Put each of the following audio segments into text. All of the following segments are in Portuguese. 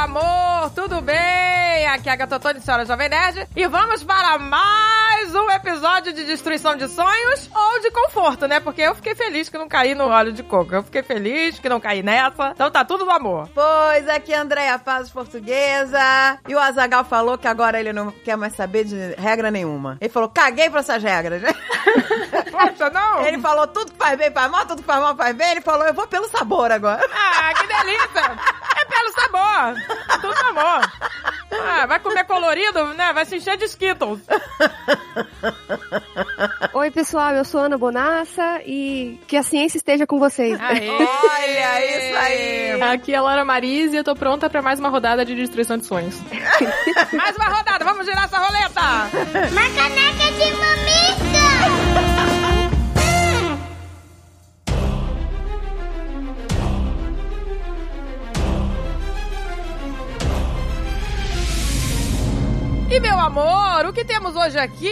amor, tudo bem? Aqui é a Gatotone, senhora Jovem Nerd. E vamos para mais um episódio de destruição de sonhos ou de conforto, né? Porque eu fiquei feliz que não caí no óleo de coco. Eu fiquei feliz que não caí nessa. Então tá tudo no amor. Pois, aqui é a Andréia Paz, portuguesa. E o Azagal falou que agora ele não quer mais saber de regra nenhuma. Ele falou, caguei pra essas regras. Poxa, não? Ele falou, tudo que faz bem faz mal, tudo que faz mal faz bem. Ele falou, eu vou pelo sabor agora. Ah, que delícia! É pelo sabor. Tudo amor. Ah, vai comer colorido, né? Vai se encher de Skittles. Oi, pessoal, eu sou Ana Bonassa e que a ciência esteja com vocês. Aê. Olha, isso aí. Aqui é a Laura Maris e eu tô pronta pra mais uma rodada de destruição de sonhos. Mais uma rodada, vamos girar essa roleta. Uma caneca de mamica! E meu amor, o que temos hoje aqui?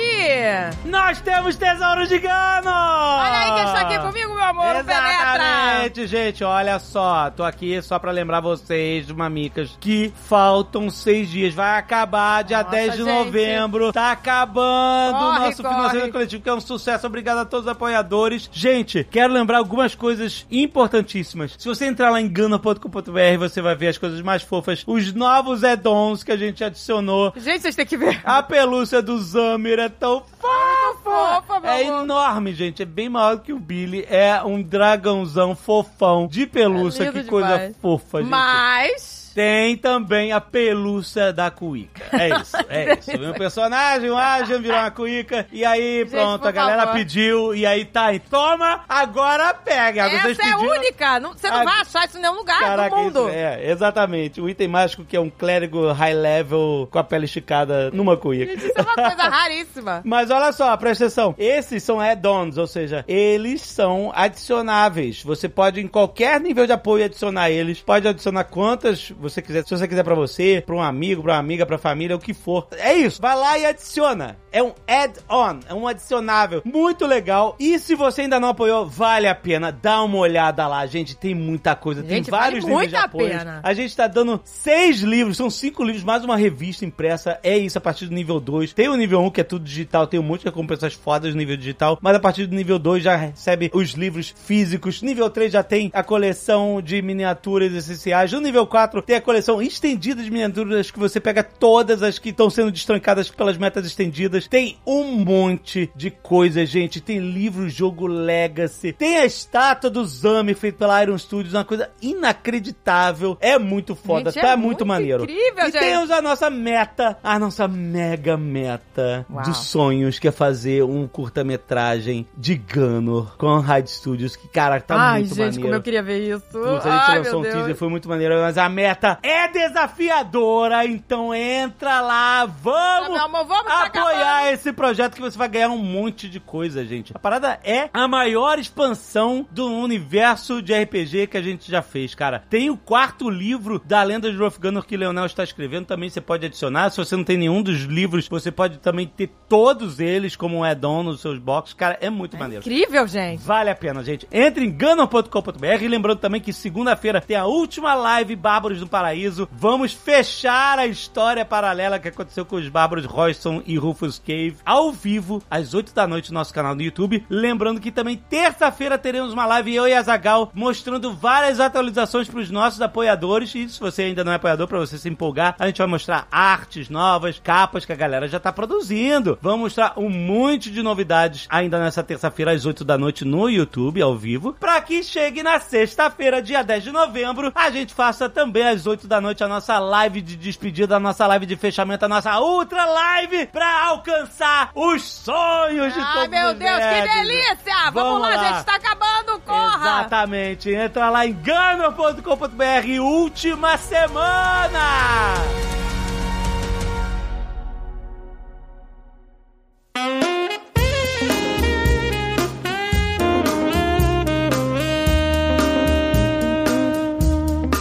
Nós temos tesouro de Gano! Olha aí quem está aqui comigo, meu amor, o. Exatamente, gente. Olha só, tô aqui só pra lembrar vocês, mamicas, que faltam seis dias. Vai acabar dia Nossa, 10 de gente. novembro. Tá acabando o Corre, nosso corre. financiamento coletivo, que é um sucesso. Obrigado a todos os apoiadores. Gente, quero lembrar algumas coisas importantíssimas. Se você entrar lá em gana.com.br, você vai ver as coisas mais fofas, os novos add-ons que a gente adicionou. Gente, vocês têm que ver. A pelúcia do Zamir é tão fofa! fofa, meu É amor. enorme, gente. É bem maior que o Billy. É um dragãozão fofão de pelúcia. É que coisa demais. fofa, gente. Mas... Tem também a pelúcia da cuíca. É isso, é isso. Um personagem, um Ajan virou uma cuíca. E aí, pronto, por a galera favor. pediu. E aí, tá aí. Toma, agora pega. Vocês Essa é pediram. única. Não- você não Ah, vai achar isso em nenhum lugar Caraca, do mundo. isso é, exatamente. O item mágico que é um clérigo high level com a pele esticada numa cuíca. Gente, isso é uma coisa raríssima. Mas olha só, presta atenção. Esses são add-ons, ou seja, eles são adicionáveis. Você pode, em qualquer nível de apoio, adicionar eles. Pode adicionar quantas você quiser. Se você quiser pra você, pra um amigo, pra uma amiga, pra família, o que for. É isso. Vai lá e adiciona. É um add-on, é um adicionável. Muito legal. E se você ainda não apoiou, vale a pena. Dá uma olhada lá, gente. Tem muita coisa. tem Gente, vale vários níveis muito de apoio. pena. A gente tá dando seis livros, são cinco livros, mais uma revista impressa. É isso a partir do nível 2. Tem o nível 1, um, que é tudo digital, tem um monte de recompensas fodas no nível digital. Mas a partir do nível 2 já recebe os livros físicos. Nível 3 já tem a coleção de miniaturas essenciais. No nível 4 tem a coleção estendida de miniaturas que você pega todas as que estão sendo destrancadas pelas metas estendidas. Tem um monte de coisas, gente. Tem livro, jogo Legacy. Tem a estátua do Zami feito pela Iron Studios, uma coisa inacreditável. É muito foda, Gente, tá é muito, muito maneiro. incrível, e gente. temos a nossa meta, a nossa mega meta Uau. dos sonhos, que é fazer um curta-metragem de Gunner com a Hyde Studios, que, cara, tá Ai, muito gente, maneiro. como eu queria ver isso. Putz, a gente Ai, lançou um teaser, foi muito maneiro, mas a meta é desafiadora, então entra lá, vamos Meu amor, vamos tá apoiar esse projeto que você vai ganhar um monte de coisa, gente. A parada é a maior expansão do universo de RPG que a gente já fez, cara. Tem o quarto livro da lenda de Rolf Gunner que Leonel está escrevendo, também você pode adicionar. Se você não tem nenhum dos livros, você pode também ter todos eles como um add-on nos seus boxes. Cara, é muito maneiro. Incrível, gente. Vale a pena, gente. Entre em gunner.com.br e lembrando também que segunda-feira tem a última live Bárbaros do Paraíso. Vamos fechar a história paralela que aconteceu com os Bárbaros Royston e Rufus Cave ao vivo, às 8 da noite no nosso canal no YouTube. Lembrando que também terça-feira teremos uma live eu e a Zagal mostrando várias atualizações para os nossos apoiadores. E se você ainda não é apoiador, para você se empolgar, a gente vai mostrar artes novas, capas que a galera já tá produzindo. Vamos mostrar um monte de novidades ainda nessa terça-feira às 8 da noite no YouTube, ao vivo. Pra que chegue na sexta-feira, dia 10 de novembro, a gente faça também às 8 da noite a nossa live de despedida, a nossa live de fechamento, a nossa ultra live pra alcançar os sonhos de Ai, todos meu os Deus, que nerds. delícia! Vamos, Vamos lá, lá. gente, tá acabando, corra! Exatamente. Entra lá em gamer.com.br, última semana!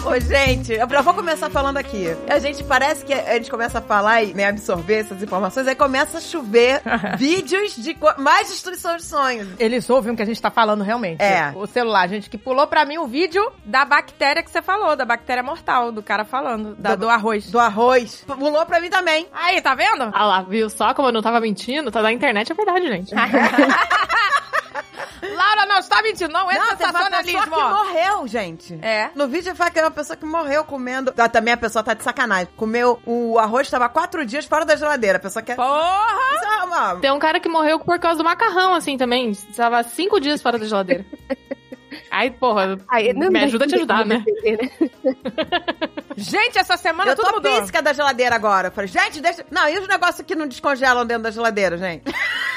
Ô, gente, eu já vou começar falando aqui. A gente parece que a gente começa a falar e né, absorver essas informações, aí começa a chover vídeos de mais destruição de sonhos. Eles ouvem o que a gente tá falando realmente. É. O celular, gente, que pulou pra mim o vídeo da bactéria que você falou, da bactéria mortal, do cara falando, da, do, arroz. Do arroz. Pulou pra mim também. Aí, tá vendo? Ah lá, viu só como eu não tava mentindo? Tá na internet, é verdade, gente. Laura não está mentindo, não é Não, teve uma pessoa sensacionalismo. que morreu, gente. É. No vídeo fala que é uma pessoa que morreu comendo. Ah, também a pessoa tá de sacanagem. Comeu o arroz, tava quatro dias fora da geladeira. A pessoa quer. Porra! Isso é uma- Tem um cara que morreu por causa do macarrão, assim, também. Tava cinco dias fora da geladeira. Aí, porra, Aí, não me ajuda a te ajudar, né? né? Gente, essa semana Eu tudo tô mudou. pisca da geladeira agora. Eu Falei, gente, deixa. Não, e os negócios que não descongelam dentro da geladeira, gente?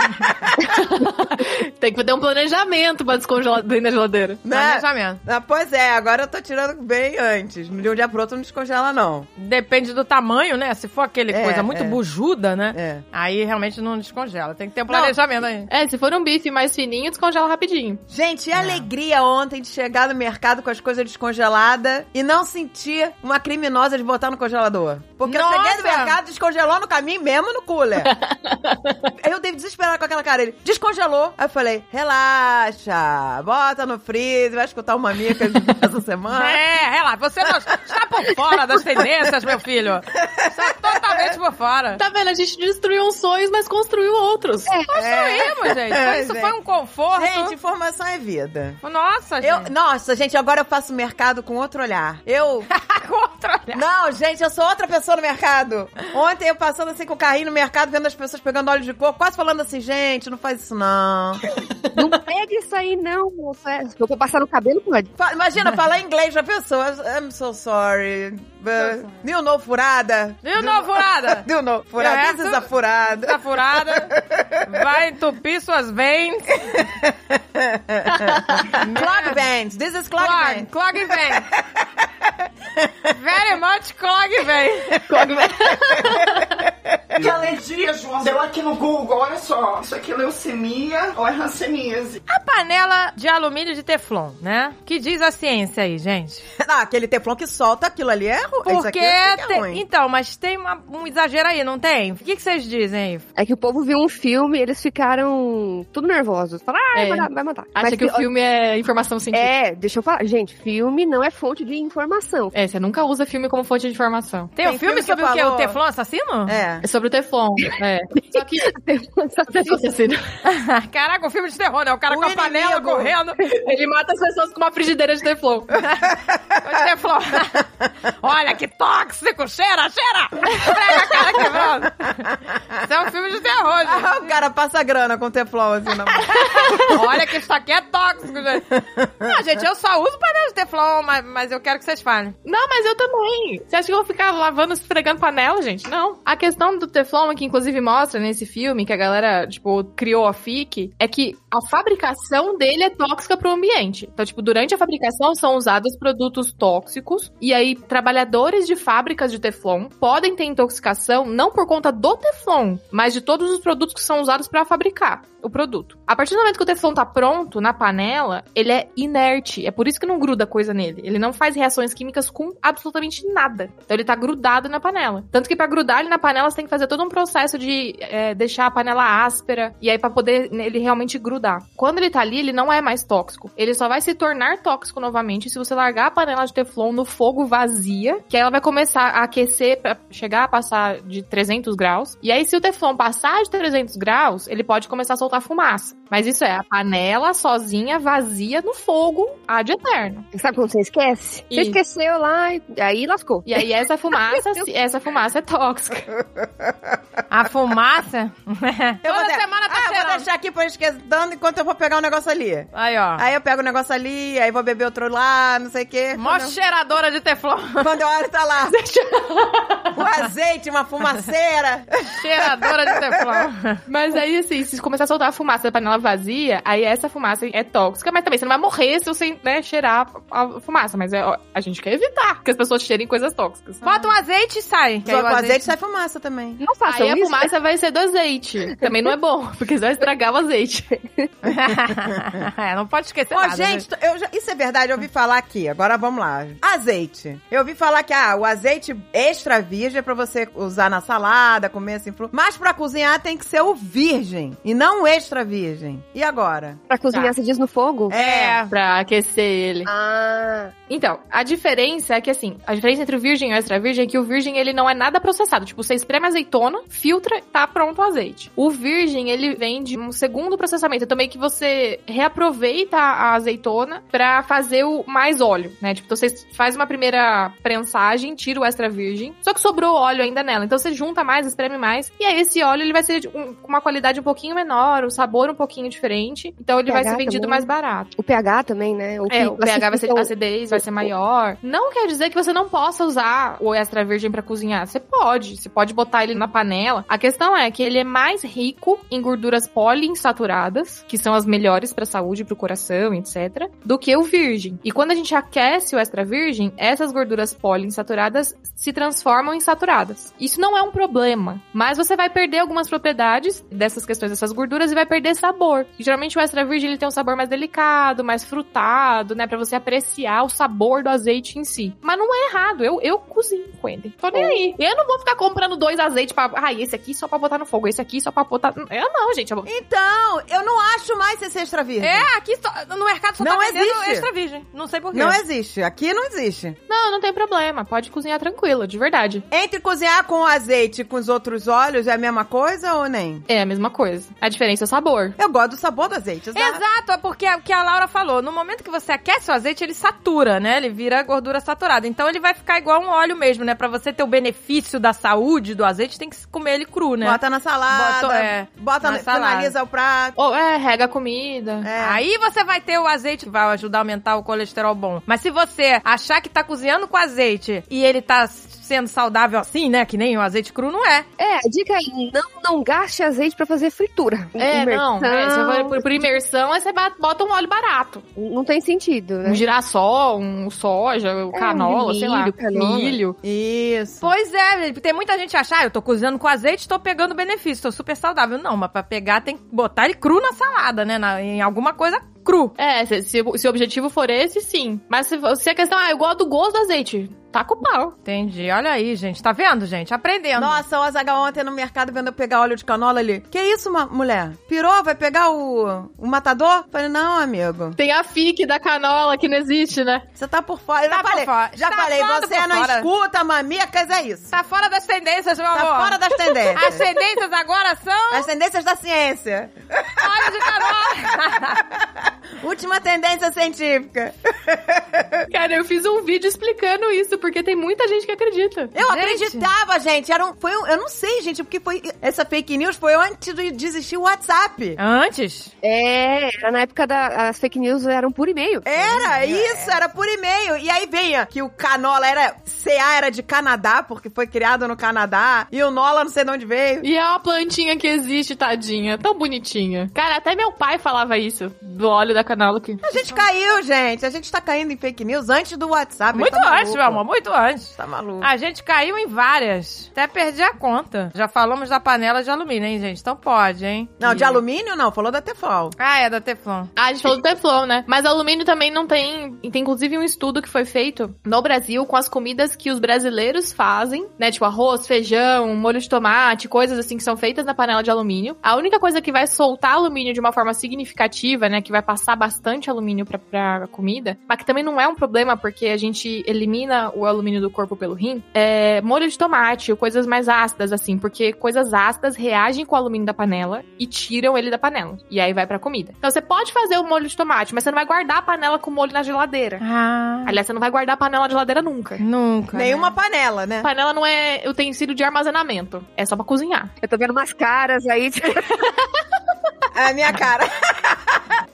Tem que ter um planejamento pra descongelar dentro da geladeira. Né? Planejamento. Ah, pois é, agora eu tô tirando bem antes. De um dia pro outro não descongela, não. Depende do tamanho, né? Se for aquele É, coisa muito é. bujuda, né? É. Aí realmente não descongela. Tem que ter um planejamento aí. É, se for um bife mais fininho, descongela rapidinho. Gente, e a alegria ontem de chegar no mercado com as coisas descongeladas e não sentir uma criminosa de botar no congelador. Porque eu cheguei no Nossa! mercado, descongelou no caminho mesmo no cooler. Eu devo desesperar com aquela cara. Ele descongelou. Aí eu falei, relaxa, bota no freezer, vai escutar uma mica essa semana. É, relaxa. Você não está por fora das tendências, meu filho. Está totalmente por fora. Tá vendo? A gente destruiu uns sonhos, mas construiu outros. Construímos, gente. É, Isso gente. foi um conforto. Gente, informação é vida. Nossa, Eu, gente. nossa, gente, agora eu faço mercado com outro olhar. Eu. Outra olhada. Não, gente, eu sou outra pessoa no mercado. Ontem eu passando assim com o carrinho no mercado, vendo as pessoas pegando óleo de coco, quase falando assim, gente, não faz isso não. Não pega isso aí, não, moça. É, eu for passar no cabelo, pode. Imagina, falar inglês pra pessoa. I'm so sorry. But, you know furada? You know furada? You know furada? Eu This is essa- a furada. Tá furada. Vai entupir suas veins. Clog bands. This is clog Clog, bands. clog vein. Very much clog vein. Que alergia, João? Deu aqui no Google, olha só. Isso aqui é leucemia ou é hanseníase? A panela de alumínio de teflon, né? Que diz a ciência aí, gente? Não, aquele teflão que solta aquilo ali é ruim. Isso Porque aqui é tem- ruim. Então, mas tem uma- um exagero aí, não tem? O que, que vocês dizem aí? É que o povo viu um filme e eles ficaram tudo nervosos. Falaram, ah, É. vai, matar, vai matar. Acha Mas que o filme é informação científica. É, deixa eu falar. Gente, filme não é fonte de informação. É, você nunca usa filme como fonte de informação. Tem, Tem um filme, filme que sobre o quê? falou- O teflon assassino? É. É sobre o Teflon. É. Só que. Assassino. Caraca, um filme de terror, né? O cara O com a panela inimigo. correndo. Ele mata as pessoas com uma frigideira de Teflon. O teflon. Olha que tóxico! Cheira, cheira! Prega a cara quebrando. Isso é um filme de terror, Ah, gente. o cara passa grana com teflon assim na mão. Olha que isso aqui é tóxico, gente. Não, gente, eu só uso panela de teflon, mas, mas eu quero que vocês falem. Não, mas eu também. Você acha que eu vou ficar lavando, esfregando panela, gente? Não. A questão do Teflon, que inclusive mostra nesse filme, que a galera, tipo, criou a FIC, é que a fabricação dele é tóxica pro ambiente. Então, tipo, durante a fabricação são usados produtos tóxicos, e aí trabalhadores de fábricas de Teflon podem ter intoxicação não por conta do Teflon, mas de todos os produtos que são usados pra fabricar o produto. A partir do momento que o Teflon tá pronto na panela, ele é inerte. É por isso que não gruda coisa nele. Ele não faz reações químicas com absolutamente nada. Então ele tá grudado na panela. Tanto que pra grudar ele na panela, você tem que fazer todo um processo de é, deixar a panela áspera e aí pra poder ele realmente grudar. Quando ele tá ali, ele não é mais tóxico. Ele só vai se tornar tóxico novamente se você largar a panela de Teflon no fogo vazia, que aí ela vai começar a aquecer pra chegar a passar de 300 graus. E aí se o Teflon passar de 300 graus, ele pode começar a soltar fumaça. Mas isso é a panela sozinha, vazia, no fogo, ad eterno. Sabe quando você esquece? Você E- esqueceu lá e aí lascou. E aí essa fumaça, essa fumaça é tóxica. A fumaça. Toda semana eu vou deixar aqui pra esquentando enquanto eu vou pegar um negócio ali. Aí, ó. Aí eu pego o negócio ali, aí vou beber outro lá, não sei o quê. Mó Quando eu- cheiradora de teflon. Quando eu olho, tá lá. o azeite, uma fumaceira. cheiradora de teflon. Mas aí, assim, se começar a soltar a fumaça da panela vazia, aí essa fumaça é tóxica, mas também você não vai morrer se você né, cheirar a fumaça. Mas é, a gente quer evitar que as pessoas cheirem coisas tóxicas. Bota um azeite e sai. Só o com azeite sai fumaça também. Não façam Aí a isso. fumaça vai ser do azeite. Também não é bom, porque vai estragar o azeite. é, não pode esquecer Ó, nada. gente, eu já- isso é verdade, eu ouvi falar aqui. Agora vamos lá. Azeite. Eu ouvi falar que ah, o azeite extra virgem é pra você usar na salada, comer assim. Mas pra cozinhar tem que ser o virgem e não o extra virgem. E agora? Pra cozinhar, você diz no fogo? É. pra aquecer ele. Ah, Então, a diferença é que assim, a diferença entre o virgem e o extra virgem é que o virgem ele não é nada processado. Tipo, você espreme azeitona, filtra, tá pronto o azeite. O virgem, ele vem de um segundo processamento. Também que você reaproveita a azeitona pra fazer o mais óleo, né? Tipo, então você faz uma primeira prensagem, tira o extra virgem, só que sobrou óleo ainda nela. Então você junta mais, espreme mais, e aí esse óleo ele vai ser de um- com uma qualidade um pouquinho menor, o sabor um pouquinho diferente. Então ele vai ser vendido também. mais barato. o pH também, né? O, É, o pH vai ser, a acidez vai ser maior. Não quer dizer que você não possa usar o extra virgem pra cozinhar. Você pode, você pode botar ele na panela. A questão é que ele é mais rico em gorduras poliinsaturadas, que são as melhores pra saúde, pro coração, etc, do que o virgem. E quando a gente aquece o extra virgem, essas gorduras poliinsaturadas se transformam em saturadas. Isso não é um problema, mas você vai perder algumas propriedades dessas questões dessas gorduras e vai perder sabor. E, geralmente o extra virgem ele tem um sabor mais delicado, mais frutado, né, Pra você apreciar o sabor do azeite em si. Mas não é errado, eu eu cozinho com ele. Tô nem aí. Eu não vou ficar comprando dois azeites para, ah, esse aqui só pra botar no fogo, esse aqui só pra botar, eu não, gente, eu... Então, eu não acho mais esse extra virgem. É, aqui só- no mercado só Não tá vendendo existe. extra virgem. Não sei porquê. Não existe. Aqui não existe. Não, não tem problema, pode cozinhar tranquilo, de verdade. Entre cozinhar com o azeite e com os outros óleos é a mesma coisa ou nem? É a mesma coisa. A diferença é o sabor. Eu gosto do sabor do azeite. exato. Exato, é porque é o que a Laura falou. No momento que você aquece o azeite, ele satura, né? Ele vira gordura saturada. Então ele vai ficar igual um óleo mesmo, né? Pra você ter o benefício da saúde do azeite, tem que comer ele cru, né? Bota na salada, Bota- é, bota, na finaliza o prato. Ou é, rega a comida. É. Aí você vai ter o azeite que vai ajudar a aumentar o colesterol bom. Mas se você achar que tá cozinhando com azeite e ele tá sendo saudável assim, né? Que nem o azeite cru, não é. É, a dica aí, não, não gaste azeite pra fazer fritura. É, não. Imersão, É, se for por, por imersão, aí você bota um óleo barato. Não tem sentido, né? Um girassol, um soja, um canola, um sei lá. milho, canola. Milho. Isso. Pois é, tem muita gente que acha, ah, eu tô cozinhando com azeite, tô pegando benefício, tô super saudável. Não, mas pra pegar tem que botar ele cru na salada, né? Na- em alguma coisa cru. É, se, se, o- se o objetivo for esse, sim. Mas se, se a questão, ah, eu gosto do gosto do azeite, tá com o pau. Entendi. Olha aí, gente. Tá vendo, gente? Aprendendo. Nossa, o Azagal ontem no mercado vendo eu pegar óleo de canola ali. Que isso, mulher? Pirou? Vai pegar o, o matador? Falei, não, amigo. Tem a FIC da canola que não existe, né? Você tá por fora. Eu Tá já por falei, fora. já Tá falei, você não fora. escuta, mamicas, é isso. Tá fora das tendências, meu amor. Tá fora das tendências. As tendências agora são As tendências da ciência. óleo de canola. Última tendência científica. Cara, eu fiz um vídeo explicando isso, porque tem muita gente que acredita. Eu Gente. acreditava, gente. Era um, foi um, eu não sei, gente, porque foi essa fake news foi antes de de existir o WhatsApp. Antes? É, era na época da. As fake news eram por e-mail. Era isso, era por e-mail. E aí venha que o canola era. CA era de Canadá, porque foi criado no Canadá. E o Nola não sei de onde veio. E é uma plantinha que existe, tadinha. Tão bonitinha. Cara, até meu pai falava isso, do óleo da canola. Que... A gente caiu, gente. A gente tá caindo em fake news antes do WhatsApp. Muito tá antes, maluco. meu amor, muito antes. Tá maluco. A gente caiu em várias. Até perdi a conta. Já falamos da panela de alumínio, hein, gente? Então pode, hein? Não, de E- alumínio não, falou da Tefal. Ah, é da Teflon. Ah, a gente falou do Teflon, né? Mas alumínio também não tem. Tem inclusive um estudo que foi feito no Brasil com as comidas que os brasileiros fazem, né? Tipo arroz, feijão, molho de tomate, coisas assim que são feitas na panela de alumínio. A única coisa que vai soltar alumínio de uma forma significativa, né? Que vai passar bastante alumínio pra, pra comida, mas que também não é um problema porque a gente elimina o alumínio do corpo pelo rim, é molho de tomate ou coisas mais ácidas, assim, porque coisas ácidas reagem com o alumínio da panela e tiram ele da panela. E aí vai pra comida. Então você pode fazer o molho de tomate, mas você não vai guardar a panela com o molho na geladeira. Ah, Aliás, você não vai guardar a panela na geladeira nunca. nunca. Nenhuma panela, né? Panela não é utensílio de armazenamento. É só pra cozinhar. Eu tô vendo umas caras aí. É a minha cara.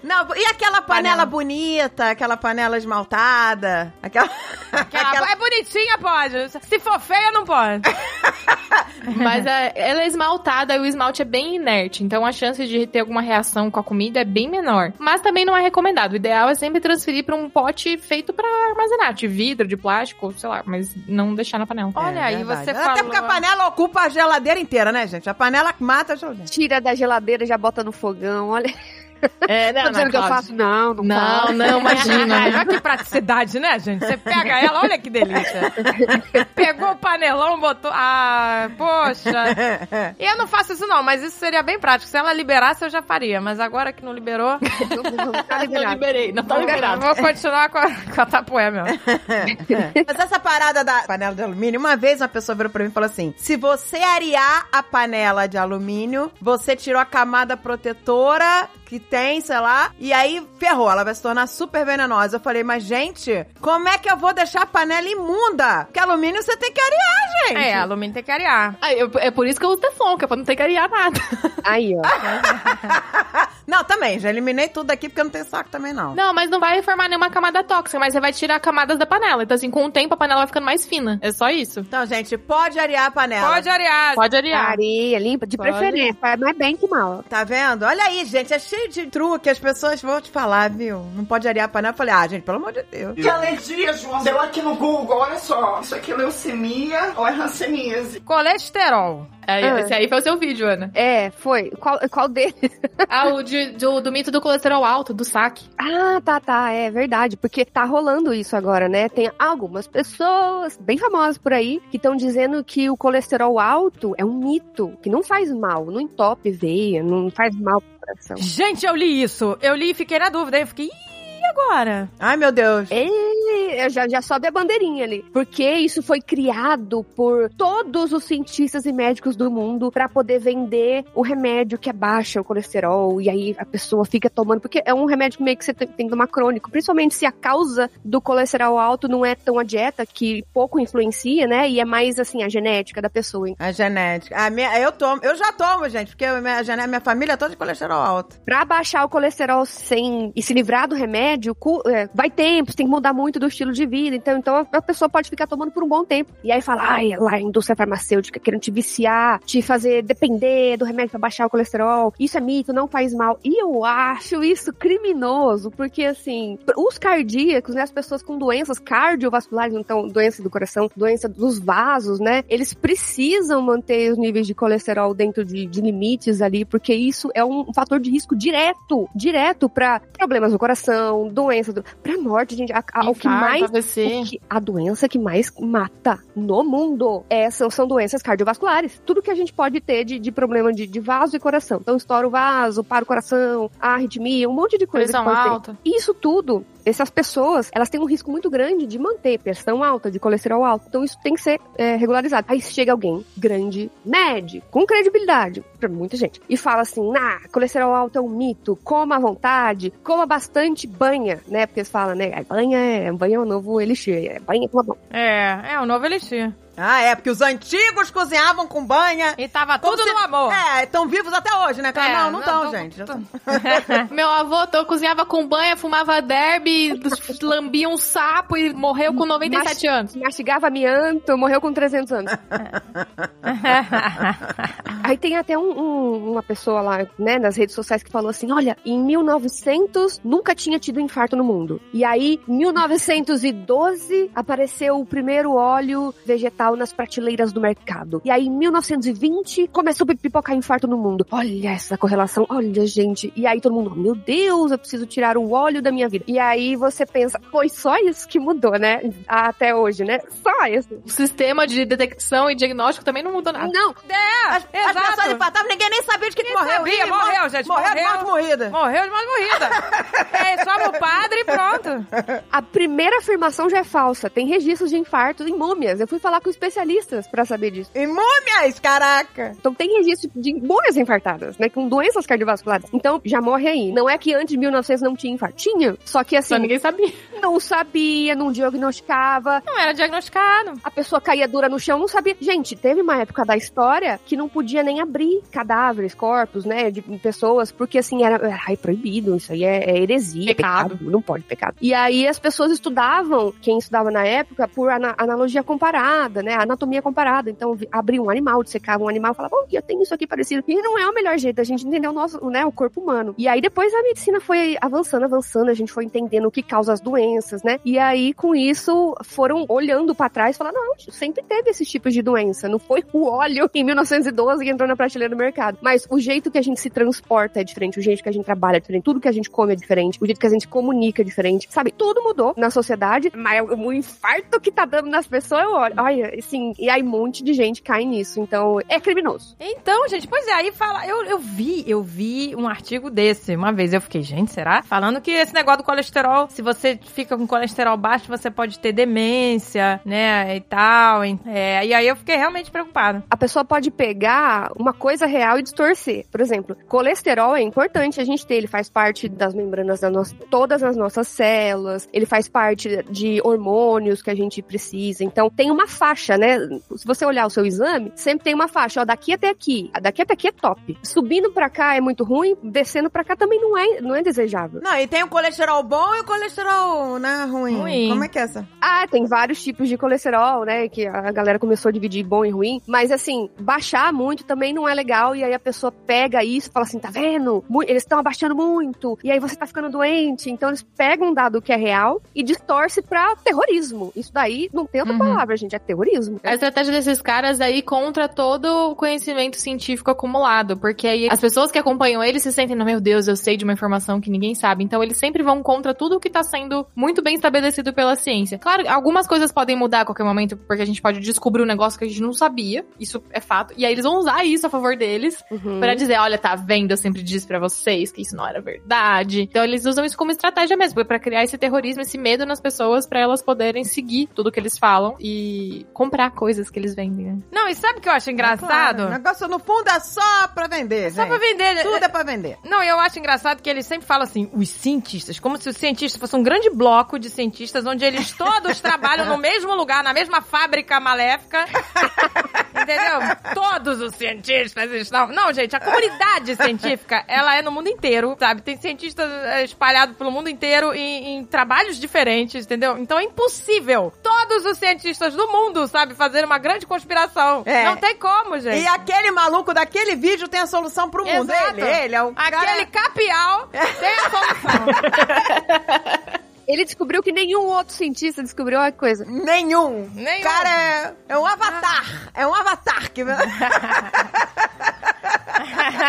Não, e aquela panela, Panela. bonita, aquela panela esmaltada, aquela... Aquela... É bonitinha, pode. Se for feia, não pode. Mas é, ela é esmaltada e o esmalte é bem inerte. Então a chance de ter alguma reação com a comida é bem menor. Mas também não é recomendado. O ideal é sempre transferir pra um pote feito pra armazenar, de vidro, de plástico, sei lá, mas não deixar na panela. Olha aí, É verdade. você Até falou... porque a panela ocupa a geladeira inteira, né, gente? A panela mata a geladeira. Tira da geladeira e já bota no fogão. Olha, É, tá dizendo que eu faço? Não, não, Não, faço. não, imagina. Olha que praticidade, né, gente? Você pega ela, olha que delícia. Pegou o panelão, botou. Ah, poxa. E eu não faço isso, não, mas isso seria bem prático. Se ela liberasse, eu já faria. Mas agora que não liberou, Não, não tá Não liberado. liberei, não tá liberado. vou continuar com a, com a tapoé mesmo. Mas essa parada da panela de alumínio, uma vez uma pessoa virou pra mim e falou assim: se você arear a panela de alumínio, você tirou a camada protetora que tem, sei lá, e aí ferrou, ela vai se tornar super venenosa. Eu falei, mas gente, como é que eu vou deixar a panela imunda? Porque alumínio você tem que arear, gente. É, alumínio tem que arear. Ah, eu- é por isso que eu uso Teflon, que é pra não ter que arear nada. Aí, ó. Não, também, já eliminei tudo aqui porque eu não tenho saco também, não. Não, mas não vai formar nenhuma camada tóxica, mas você vai tirar camadas da panela. Então, assim, com o tempo a panela vai ficando mais fina. É só isso. Então, gente, pode arear a panela. Pode arear. Pode arear. Areia, limpa, de Pode. preferência. Faz mais bem que mal. Tá vendo? Olha aí, gente, é cheio de truque. As pessoas vão te falar, viu? Não pode arear a panela. Eu falei, ah, gente, pelo amor de Deus. Que alergia, João. Deu aqui no Google, olha só. Isso aqui é leucemia ou é hanseníase? Colesterol. É, Ah. Esse aí foi o seu vídeo, Ana. É, foi. Qual, qual deles? Ah, o de- do, do mito do colesterol alto, do saque. Ah, tá, tá. É verdade. Porque tá rolando isso agora, né? Tem algumas pessoas bem famosas por aí que estão dizendo que o colesterol alto é um mito, que não faz mal, não entope veia, não faz mal Gente, eu li isso. Eu li e fiquei na dúvida. Eu fiquei, agora? Ai, meu Deus. É, já, já sobe a bandeirinha ali. Porque isso foi criado por todos os cientistas e médicos do mundo pra poder vender o remédio que abaixa o colesterol. E aí a pessoa fica tomando. Porque é um remédio meio que você tem, tem que tomar crônico. Principalmente se a causa do colesterol alto não é tão a dieta, que pouco influencia, né? E é mais assim, a genética da pessoa. A genética. A minha, eu tomo, eu já tomo, gente, porque a minha, a minha família é toda de colesterol alto. Pra baixar o colesterol sem e se livrar do remédio, cu- é, vai tempo, você tem que mudar muito do estilo de vida. Então, então a- pessoa pode ficar tomando por um bom tempo. E aí fala, ai, lá a indústria farmacêutica querendo te viciar, te fazer depender do remédio pra baixar o colesterol. Isso é mito, não faz mal. E eu acho isso criminoso, porque assim, os cardíacos, né, as pessoas com doenças cardiovasculares, então doença do coração, doença dos vasos, né, eles precisam manter os níveis de colesterol dentro de, de limites ali, porque isso é um fator de risco direto, direto pra problemas no coração, doença, do, pra morte, gente. A, a- o que mais o que- a doença que mais mata no mundo é, são, são doenças cardiovasculares. Tudo que a gente pode ter de, de problema de, de vaso e coração. Então, estoura o vaso, para o coração, arritmia, um monte de coisa. Pressão que pode ter. alta. Isso tudo, essas pessoas, elas têm um risco muito grande de manter pressão alta, de colesterol alto. Então, isso tem que ser é, regularizado. Aí chega alguém grande, médico, com credibilidade, pra muita gente, e fala assim: nah, colesterol alto é um mito, coma à vontade, coma bastante banha, né? Porque eles falam, né? "Ah, Banha é, banha é o novo elixir, é banha com bom. É, é o novo elixir. Ah, é, porque os antigos cozinhavam com banha. E tava tudo se- no amor. É, estão vivos até hoje, né? cara? É, não, não estão, gente. Tão- Meu avô tô, cozinhava com banha, fumava derby, lambia um sapo e morreu com 97 anos. Mastigava amianto, morreu com 300 anos. Aí tem até um- um- uma pessoa lá, né, nas redes sociais que falou assim: olha, em 1900 nunca tinha tido infarto no mundo. E aí, em 1912, apareceu o primeiro óleo vegetal nas prateleiras do mercado. E aí, em 1920, começou a pipocar infarto no mundo. Olha essa correlação, olha, gente. E aí todo mundo, meu Deus, eu preciso tirar o óleo da minha vida. E aí você pensa, foi só isso que mudou, né? Até hoje, né? Só isso. O sistema de detecção e diagnóstico também não mudou nada. Não, É, As, as exato. pessoas infartavam, ninguém nem sabia de que, que morreu. sabia, morreu, morre- gente, Morreu de morreu. morte morrida. Morreu de morte morrida. é, só o padre e pronto. a primeira afirmação já é falsa. Tem registros de infartos em múmias. Eu fui falar com especialistas pra saber disso. E múmias, caraca. Então tem registro de múmias infartadas, né? Com doenças cardiovasculares. Então já morre aí. Não é que antes de 1900 não tinha infarto. Tinha. Só que assim, Só ninguém sabia. Não sabia, não diagnosticava. Não era diagnosticado. A pessoa caía dura no chão, não sabia. Gente, teve uma época da história que não podia nem abrir cadáveres, corpos, né, de pessoas, porque assim, era, era ai, proibido, isso aí é, é heresia, Pecado. não pode, pecado. E aí as pessoas estudavam, quem estudava na época, por ana- analogia comparada, né, anatomia comparada. Então, abria um animal, dissecava um animal, falava, oh, eu tenho isso aqui parecido. E não é o melhor jeito da gente entender o nosso, né, o corpo humano. E aí depois a medicina foi avançando, avançando, a gente foi entendendo o que causa as doenças, né? E aí com isso foram olhando pra trás e falando, não, sempre teve esses tipos de doença. Não foi o óleo em 1912 que entrou na prateleira do mercado. Mas o jeito que a gente se transporta é diferente, o jeito que a gente trabalha é diferente, tudo que a gente come é diferente, o jeito que a gente comunica é diferente. Sabe, tudo mudou na sociedade, mas o infarto que tá dando nas pessoas, eu olho, olha, assim, e aí um monte de gente cai nisso. Então, é criminoso. Então, gente, pois é, aí fala, eu, eu vi, eu vi um artigo desse uma vez, eu fiquei, gente, será? Falando que esse negócio do colesterol, se você fica com colesterol baixo, você pode ter demência, né, e tal, e- é, e aí eu fiquei realmente preocupada. a pessoa pode pegar uma coisa real e distorcer. Por exemplo, colesterol é importante a gente ter, ele faz parte das membranas da nossa, todas as nossas células, ele faz parte de hormônios que a gente precisa. Então, tem uma faixa, né? Se você olhar o seu exame, sempre tem uma faixa, ó, daqui até aqui, daqui até aqui é top. Subindo pra cá é muito ruim, descendo pra cá também não é, não é desejável. Não, e tem o colesterol bom e o colesterol, né, ruim. Ruim. Como é que é essa? Ah, tem vários tipos de colesterol, né? Que a galera começou a dividir bom e ruim. Mas assim, baixar muito também não é legal. E aí a pessoa pega isso e fala assim: tá vendo? Eles estão abaixando muito. E aí você tá ficando doente. Então eles pegam um dado que é real e distorce pra terrorismo. Isso daí não tem outra Uhum. palavra, gente. É terrorismo. A estratégia desses caras aí contra todo o conhecimento científico acumulado, porque aí as pessoas que acompanham eles se sentem, meu Deus, eu sei de uma informação que ninguém sabe. Então eles sempre vão contra tudo o que tá sendo muito bem estabelecido pela ciência. Claro, algumas coisas podem mudar a qualquer momento, porque a gente pode descobrir um negócio que a gente não sabia, isso é fato, e aí eles vão usar isso a favor deles Uhum. Pra dizer, olha, tá vendo? Eu sempre disse pra vocês que isso não era verdade. Então eles usam isso como estratégia mesmo, pra criar esse terrorismo, esse medo nas pessoas, pra elas poderem seguir tudo que eles falam e comprar coisas que eles vendem, né? Não, e sabe o que eu acho engraçado? Claro, o negócio no fundo é só pra vender, Só gente. pra vender. Tudo é pra vender. Não, eu acho engraçado que eles sempre falam assim, os cientistas, como se os cientistas fossem um grande bloco de cientistas, onde eles todos trabalham no mesmo lugar, na mesma fábrica maléfica. Entendeu? Todos os cientistas estão. Não, gente, a comunidade científica, ela é no mundo inteiro, sabe? Tem cientistas eh, espalhados pelo mundo inteiro em, em trabalhos diferentes, entendeu? Então é impossível todos os cientistas do mundo, sabe, fazer uma grande conspiração. É. Não tem como, gente. E aquele maluco daquele vídeo tem a solução pro mundo. Exato. Ele, ele é o Aquele cara... capial tem a solução. Ele descobriu que nenhum outro cientista descobriu a coisa. Nenhum. Nenhum. cara é, é um avatar. É um avatar. Que...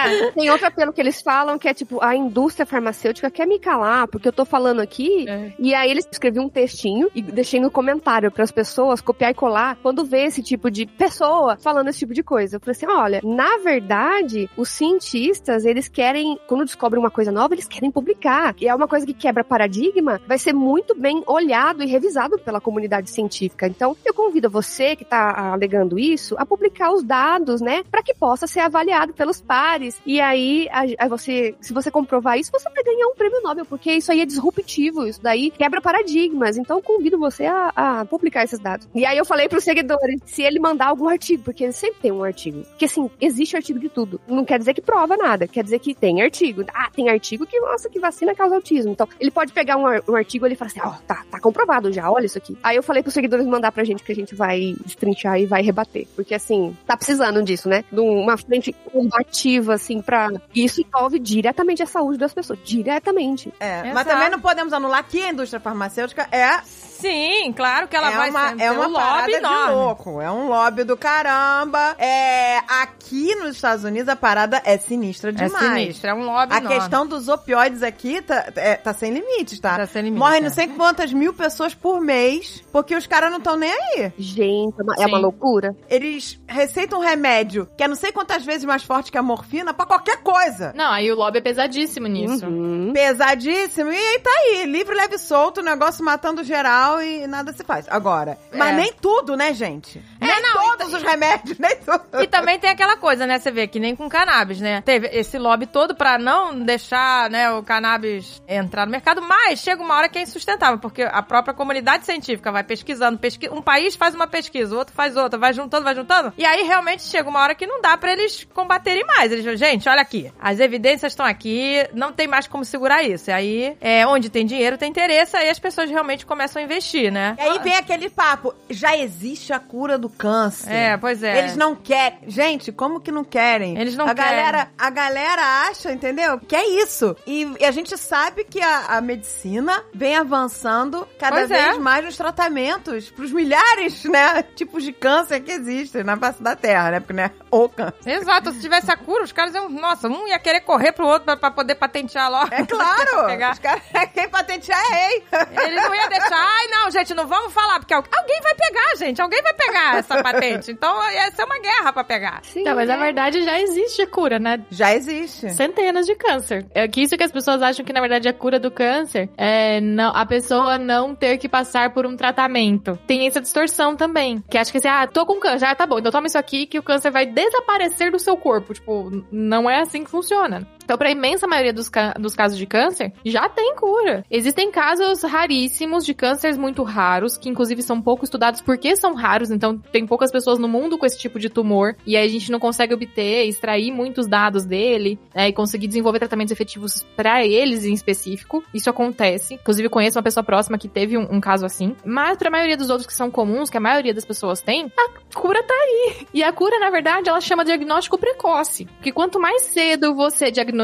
Tem outro apelo que eles falam que é tipo, a indústria farmacêutica quer me calar, porque eu tô falando aqui. É. E aí eles escrevi um textinho e deixei no comentário para as pessoas copiar e colar quando vê esse tipo de pessoa falando esse tipo de coisa. Eu falei assim: olha, na verdade, os cientistas, eles querem, quando descobrem uma coisa nova, eles querem publicar. E é uma coisa que quebra paradigma, vai ser muito bem olhado e revisado pela comunidade científica. Então, eu convido você que tá alegando isso a publicar os dados, né, para que possa ser avaliado pelos pares. E aí, a- você, se você comprovar isso, você vai ganhar um prêmio Nobel, porque isso aí é disruptivo, isso daí quebra paradigmas. Então, convido você a, a publicar esses dados. E aí, eu falei pros seguidores, se ele mandar algum artigo, porque ele sempre tem um artigo. Porque, assim, existe artigo de tudo. Não quer dizer que prova nada, quer dizer que tem artigo. Ah, tem artigo que mostra que vacina causa autismo. Então, ele pode pegar um, um artigo e ele fala assim, ó, tá, tá comprovado já, olha isso aqui. Aí eu falei pros seguidores mandar pra gente que a gente vai destrinchar e vai rebater. Porque, assim, tá precisando disso, né? De uma frente combativa, assim, pra... Isso envolve diretamente a saúde das pessoas. Diretamente. É, Exato. mas também não podemos anular que a indústria farmacêutica é, Sim, claro que ela é vai uma, ser é um uma lobby parada de enorme. louco. É um lobby do caramba. É, aqui nos Estados Unidos a parada é sinistra É demais. sinistro, é um lobby A enorme. questão dos opioides aqui tá, é, tá sem limites, tá? Tá sem limite, Morrem é. não sei quantas mil pessoas por mês, porque os caras não estão nem aí. Gente, é uma, é Sim. uma loucura. Eles receitam um remédio que é não sei quantas vezes mais forte que a morfina pra qualquer coisa. Não, aí o lobby é pesadíssimo nisso. Uhum. Pesadíssimo. E aí tá aí, livre, leve e solto, o negócio matando geral e nada se faz. Agora, mas É. nem tudo, né, gente? É, nem não, todos os remédios, nem tudo. E também tem aquela coisa, né? Você vê que nem com cannabis, né? Teve esse lobby todo pra não deixar, né, o cannabis entrar no mercado, mas chega uma hora que é insustentável, porque a própria comunidade científica vai pesquisando, pesqui... um país faz uma pesquisa, o outro faz outra, vai juntando, vai juntando, e aí realmente chega uma hora que não dá pra eles combaterem mais. Eles falam, gente, olha aqui, as evidências estão aqui, não tem mais como segurar isso. E aí, é, onde tem dinheiro, tem interesse, aí as pessoas realmente começam a investir, né? E aí vem aquele papo, já existe a cura do câncer. É, pois é. Eles não querem. Gente, como que não querem? Eles não a querem. Galera, a galera acha, entendeu? Que é isso. E, e a gente sabe que a, a medicina vem avançando cada Pois é. vez mais nos tratamentos pros milhares, né, tipos de câncer que existem na face da Terra, né? Porque, né, o câncer. Exato, se tivesse a cura, os caras iam. Nossa, um ia querer correr pro outro pra, pra poder patentear logo. É claro! Pegar. Os caras, quem patentear é rei. Ele não ia deixar. Ai, não, gente, não vamos falar, porque al- alguém vai pegar, gente. Alguém vai pegar essa patente. Então ia ser uma guerra pra pegar. Sim, Então, mas na é. verdade já existe a cura, né? Já existe. Centenas de câncer. É que isso que as pessoas acham que, na verdade, a cura do câncer é não, a pessoa não ter que passar por um tratamento. Tem essa distorção também. Que acha que assim, ah, tô com câncer, ah, tá bom, então toma isso aqui que o câncer vai desaparecer do seu corpo. Tipo, não é assim que funciona. Então, pra imensa maioria dos, dos casos de câncer, já tem cura. Existem casos raríssimos de cânceres muito raros, que inclusive são pouco estudados porque são raros, então tem poucas pessoas no mundo com esse tipo de tumor, e aí a gente não consegue obter, extrair muitos dados dele, né, e conseguir desenvolver tratamentos efetivos pra eles em específico. Isso acontece. Inclusive, conheço uma pessoa próxima que teve um, um caso assim. Mas pra maioria dos outros que são comuns, que a maioria das pessoas tem, a cura tá aí. E a cura, na verdade, ela chama diagnóstico precoce. Porque quanto mais cedo você diagnostica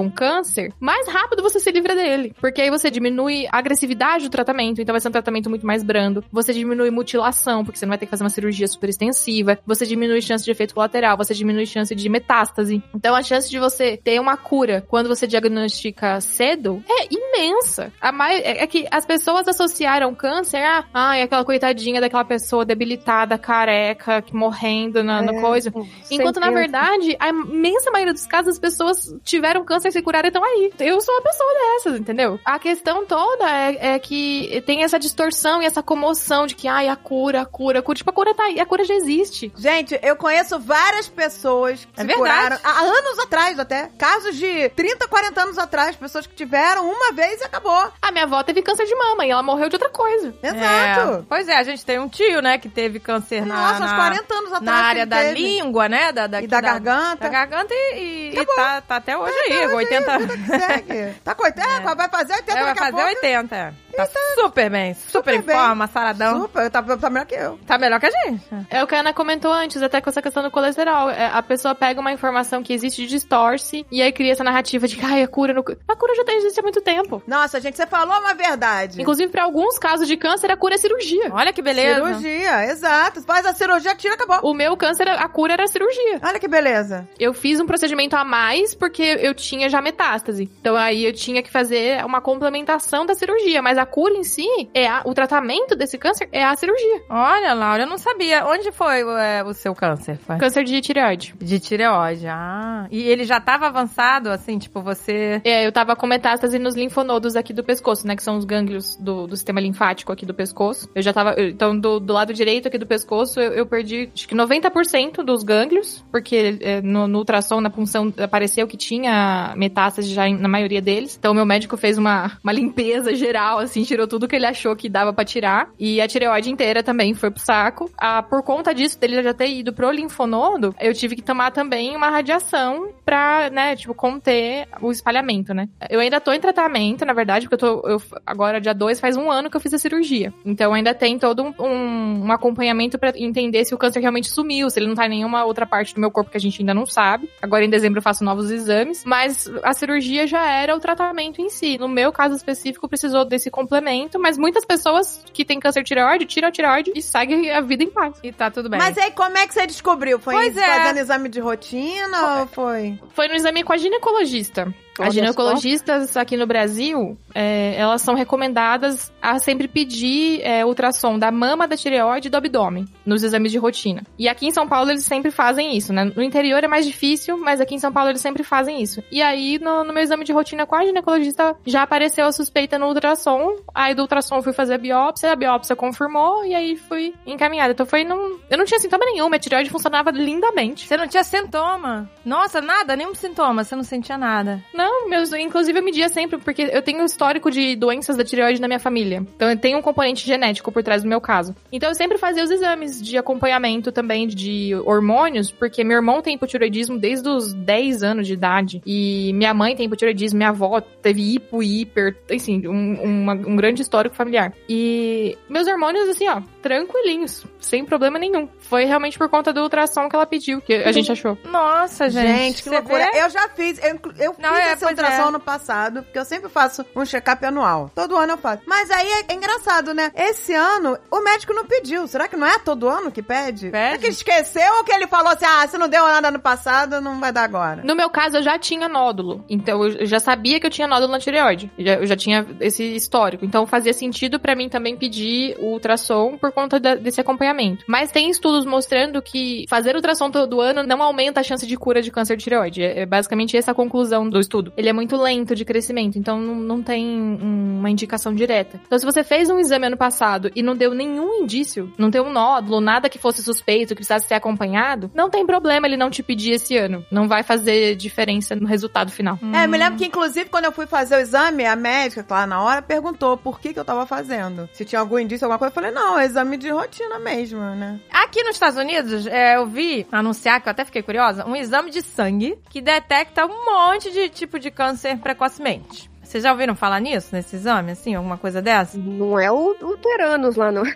um câncer, mais rápido você se livra dele. Porque aí você diminui a agressividade do tratamento, então vai ser um tratamento muito mais brando. Você diminui mutilação, porque você não vai ter que fazer uma cirurgia super extensiva. Você diminui chance de efeito colateral, você diminui chance de metástase. Então a chance de você ter uma cura quando você diagnostica cedo é imensa. A mai... É é que as pessoas associaram câncer a, ai, aquela coitadinha daquela pessoa debilitada, careca, que morrendo na, na coisa. Enquanto, na verdade, a imensa maioria dos casos, as pessoas tiveram câncer, se curaram e estão aí. Eu sou uma pessoa dessas, entendeu? A questão toda é, é que tem essa distorção e essa comoção de que, ai, a cura, a cura, a cura. Tipo, a cura tá aí, a cura já existe. Gente, eu conheço várias pessoas que É se verdade. curaram há anos atrás até. Casos de 30, 40 anos atrás, pessoas que tiveram uma vez e acabou. A minha avó teve câncer de mama e ela morreu de outra coisa. Exato. É. Pois é, a gente tem um tio, né, que teve câncer na, Nossa, uns na, 40 anos atrás. na área da teve. língua, né? Da, da, E da garganta. Da garganta e, e, e tá, tá até hoje aí, Até hoje 80 vida que segue. Tá coitado, vai fazer 80 É, vai fazer pouco. 80. É. Tá super bem, super, Super em bem. forma, saradão. Super, tá, tá melhor que eu. Tá melhor que a gente. É o que a Ana comentou antes, até com essa questão do colesterol. É, a pessoa pega uma informação que existe e distorce, e aí cria essa narrativa de que, ai, a cura no... A cura já tá- existe há muito tempo. Nossa, gente, você falou uma verdade. Inclusive, pra alguns casos de câncer, a cura é cirurgia. Olha que beleza. Cirurgia, exato. Faz a cirurgia, tira, acabou. O meu câncer, a cura era cirurgia. Olha que beleza. Eu fiz um procedimento a mais porque eu tinha já metástase. Então aí eu tinha que fazer uma complementação da cirurgia. Mas a cura em si, é a- o tratamento desse câncer é a cirurgia. Olha, Laura, eu não sabia. Onde foi é, o seu câncer? Foi? Câncer de tireoide. De tireoide. Ah. E ele já tava avançado, assim, tipo, você. É, eu tava com metástase nos linfonodos aqui do pescoço, né? Que são os gânglios do, do sistema linfático aqui do pescoço. Eu já tava. Então, do, do lado direito aqui do pescoço, eu, eu perdi acho que 90% dos gânglios, porque é, no, no ultrassom, na punção, apareceu que tinha metástase já na maioria deles. Então, meu médico fez uma, uma limpeza geral, assim, tirou tudo que ele achou que dava pra tirar. E a tireoide inteira também foi pro saco. Ah, por conta disso, dele já ter ido pro linfonodo, eu tive que tomar também uma radiação pra, né, tipo, conter o espalhamento, né? Eu ainda tô em tratamento, na verdade, porque eu tô. Eu, agora, dia 2, faz um ano que eu fiz a cirurgia. Então ainda tem todo um, um, um acompanhamento pra entender se o câncer realmente sumiu, se ele não tá em nenhuma outra parte do meu corpo que a gente ainda não sabe. Agora em dezembro eu faço novos exames, mas a cirurgia já era o tratamento em si. No meu caso específico, precisou desse complemento, mas muitas pessoas que têm câncer de tireoide, tiram a tireoide e seguem a vida em paz. E tá tudo bem. Mas aí, como é que você descobriu? Foi Pois é. fazendo exame de rotina ou foi? Foi no exame com a ginecologista. As ginecologistas aqui no Brasil, é, elas são recomendadas a sempre pedir é, ultrassom da mama, da tireoide e do abdômen nos exames de rotina. E aqui em São Paulo eles sempre fazem isso, né? No interior é mais difícil, mas aqui em São Paulo eles sempre fazem isso. E aí, no, no meu exame de rotina com a ginecologista, já apareceu a suspeita no ultrassom. Aí do ultrassom eu fui fazer a biópsia, a biópsia confirmou, e aí fui encaminhada. Então foi num... Eu não tinha sintoma nenhum, minha tireoide funcionava lindamente. Você não tinha sintoma? Nossa, nada, nenhum sintoma, você não sentia nada. Não, meus, inclusive eu media sempre, porque eu tenho histórico de doenças da tireoide na minha família. Então eu tenho um componente genético por trás do meu caso. Então eu sempre fazia os exames de acompanhamento também de hormônios, porque meu irmão tem hipotireoidismo desde os 10 anos de idade. E minha mãe tem hipotireoidismo, minha avó teve hipo hiper, assim, um, uma- um grande histórico familiar. E meus hormônios, assim, ó, tranquilinhos, sem problema nenhum. Foi realmente por conta do ultrassom que ela pediu, que a gente achou. Nossa, gente. Gente, que loucura. vê? Eu já fiz, eu, eu Não, fiz é, essa pois ultrassom é. no passado, porque eu sempre faço um check-up anual. Todo ano eu faço. Mas aí é engraçado, né? Esse ano, o médico não pediu. Será que não é todo ano que pede? Pede. É que esqueceu ou que ele falou assim, ah, se não deu nada no passado, não vai dar agora? No meu caso, eu já tinha nódulo. Então, eu já sabia que eu tinha nódulo na tireoide. Eu já, eu já tinha esse histórico. Então, fazia sentido pra mim também pedir o ultrassom por conta da- desse acompanhamento. Mas tem estudos mostrando que fazer ultrassom todo ano não aumenta a chance de cura de câncer de tireoide. É, é basicamente essa a conclusão do estudo. Ele é muito lento de crescimento, então não, não tem um- uma indicação direta. Então, se você fez um exame ano passado e não deu nenhum indício, não deu um nódulo, nada que fosse suspeito, que precisasse ser acompanhado, não tem problema ele não te pedir esse ano. Não vai fazer diferença no resultado final. É, me lembro que, inclusive, quando eu fui fazer o exame, a médica, lá na hora, perguntou por que, que eu tava fazendo. Se tinha algum indício, alguma coisa. Eu falei, não, é exame de rotina mesmo, né? Aqui nos Estados Unidos, é, eu vi anunciar, que eu até fiquei curiosa, um exame de sangue que detecta um monte de tipo de câncer precocemente. Vocês já ouviram falar nisso, nesse exame, assim, alguma coisa dessa? Não é o, o Teranos lá, não.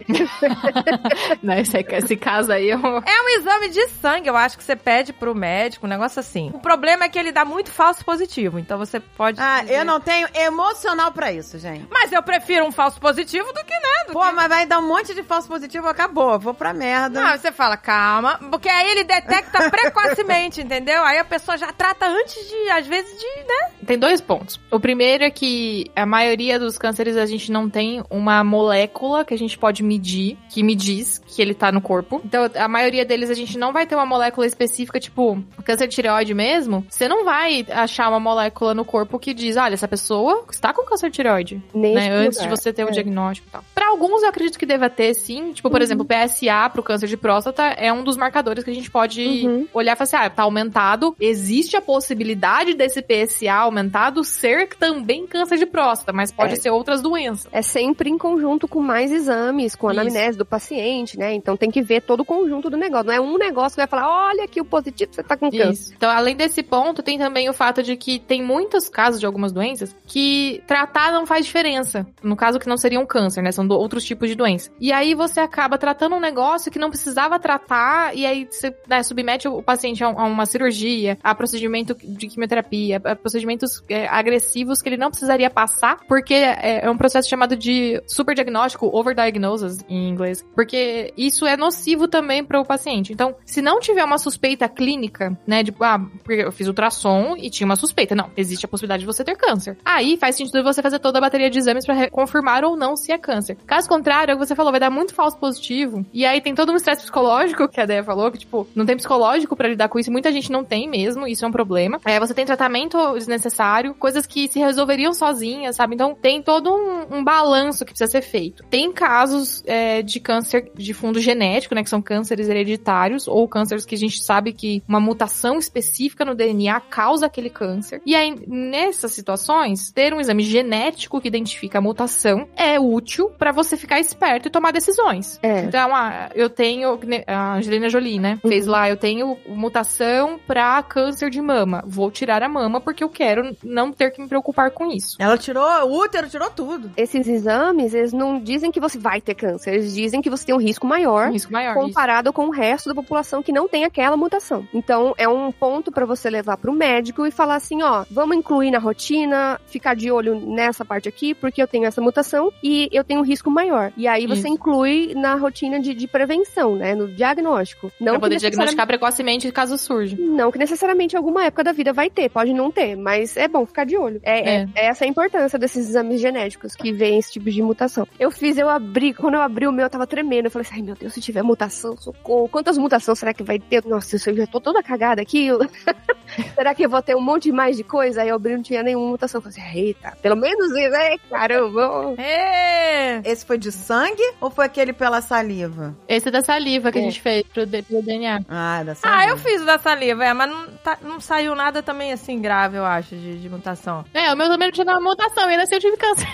Né, esse, esse caso aí eu... É um exame de sangue, eu acho que você pede pro médico, um negócio assim. O problema é que ele dá muito falso positivo, então você pode. Ah, dizer- eu não tenho emocional pra isso, gente. Mas eu prefiro um falso positivo do que nada. Pô, mas vai dar um monte de falso positivo, acabou. Vou pra merda. Não, você fala, calma, porque aí ele detecta precocemente, entendeu? Aí a pessoa já trata antes de, às vezes, de, né? Tem dois pontos. O primeiro é que a maioria dos cânceres a gente não tem uma molécula que a gente pode medir, que me diz que ele tá no corpo. Então, a maioria deles a gente não vai ter uma molécula específica, tipo, câncer de tireoide mesmo. Você não vai achar uma molécula no corpo que diz, olha, essa pessoa está com câncer de tireoide. Neste né, antes de você ter o É. diagnóstico e tal. Pra alguns, eu acredito que deva ter, sim. Tipo, por exemplo, o PSA pro câncer de próstata é um dos marcadores que a gente pode Uhum. olhar e falar assim, ah, tá aumentado. Existe a possibilidade desse PSA aumentado ser também câncer de próstata, mas pode É. ser outras doenças. É sempre em conjunto com mais exames, com a Isso. anamnese do paciente, né? Então tem que ver todo o conjunto do negócio. Não é um negócio que vai falar, olha aqui o positivo, você tá com câncer. Isso. Então, além desse ponto, tem também o fato de que tem muitos casos de algumas doenças que tratar não faz diferença. No caso que não seria um câncer, né? São outros tipos de doença. E aí você acaba tratando um negócio que não precisava tratar, e aí você né, submete o paciente a, a uma cirurgia, a procedimento de quimioterapia, a procedimentos é, agressivos que ele não precisaria passar, porque é, é um processo chamado de superdiagnóstico, overdiagnosis em inglês. Porque isso é nocivo também para o paciente. Então, se não tiver uma suspeita clínica, né, de, ah, porque eu fiz ultrassom e tinha uma suspeita. Não, existe a possibilidade de você ter câncer. Aí faz sentido você fazer toda a bateria de exames para confirmar ou não se é câncer. Caso contrário, é o que você falou, vai dar muito falso positivo. E aí tem todo um estresse psicológico que a Deia falou, que tipo, não tem psicológico para lidar com isso. Muita gente não tem mesmo, isso é um problema. É, você tem tratamento desnecessário, coisas que se resolveriam sozinhas, sabe? Então tem todo um, um balanço que precisa ser feito. Tem casos é, de câncer de fundo genético, né? Que são cânceres hereditários ou cânceres que a gente sabe que uma mutação específica no DNA causa aquele câncer. E aí, nessas situações, ter um exame genético que identifica a mutação é útil para você ficar esperto e tomar decisões. É. Então, ah, eu tenho. A Angelina Jolie, né? Fez lá, eu tenho mutação pra câncer de mama. Vou tirar a mama porque eu quero não ter que me preocupar com isso. Ela tirou o útero, tirou tudo. Esses exames, eles não dizem que você vai ter câncer, eles dizem que você tem um risco maior Um risco maior. isso. comparado com o resto da população que não tem aquela mutação. Então, é um ponto pra você levar pro médico e falar assim, ó, vamos incluir na rotina, ficar de olho nessa parte aqui, porque eu tenho essa mutação e eu tenho um risco maior. E aí você Isso. inclui na rotina de, de prevenção, né? No diagnóstico. Não pra poder necessariamente- diagnosticar precocemente caso surja. Não que necessariamente em alguma época da vida vai ter, pode não ter, mas é bom ficar de olho. É, É. é- essa a importância desses exames genéticos que veem esse tipo de mutação. Eu fiz, eu abri, quando eu abri o meu, eu tava tremendo. Eu falei assim, ai meu Deus, se tiver mutação, socorro. Quantas mutações será que vai ter? Nossa, eu já tô toda cagada aqui. Eu- será que eu vou ter um monte mais de coisa? Aí eu abri, não tinha nenhuma mutação. Eu falei assim, eita, pelo menos isso, é, caramba. Ê! Esse foi de sangue ou foi aquele pela saliva? Esse é da saliva que É. a gente fez pro, pro DNA. Ah, da saliva. Ah, eu fiz o da saliva, é, mas não, tá- não saiu nada também assim grave, eu acho, de, de mutação. É, o meu também não tinha nenhuma mutação, e ainda assim eu tive câncer.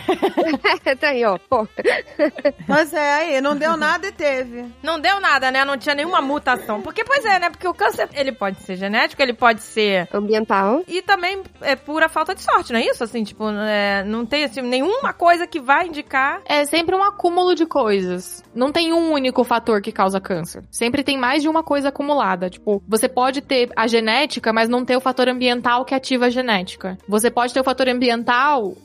tá aí, ó, pô. Mas é, aí, não deu nada e teve. Não deu nada, né? Não tinha nenhuma mutação. Porque, pois é, né? Porque o câncer, ele pode ser genético, ele pode ser... Ambiental. E também é pura falta de sorte, não é isso? Assim, tipo, é, não tem assim, nenhuma coisa que vai indicar... É sempre um acúmulo de coisas. Não tem um único fator que causa câncer. Sempre tem mais de uma coisa acumulada. Tipo, você pode ter a genética, mas não ter o fator ambiental que ativa a genética. Você pode ter o fator ambiental,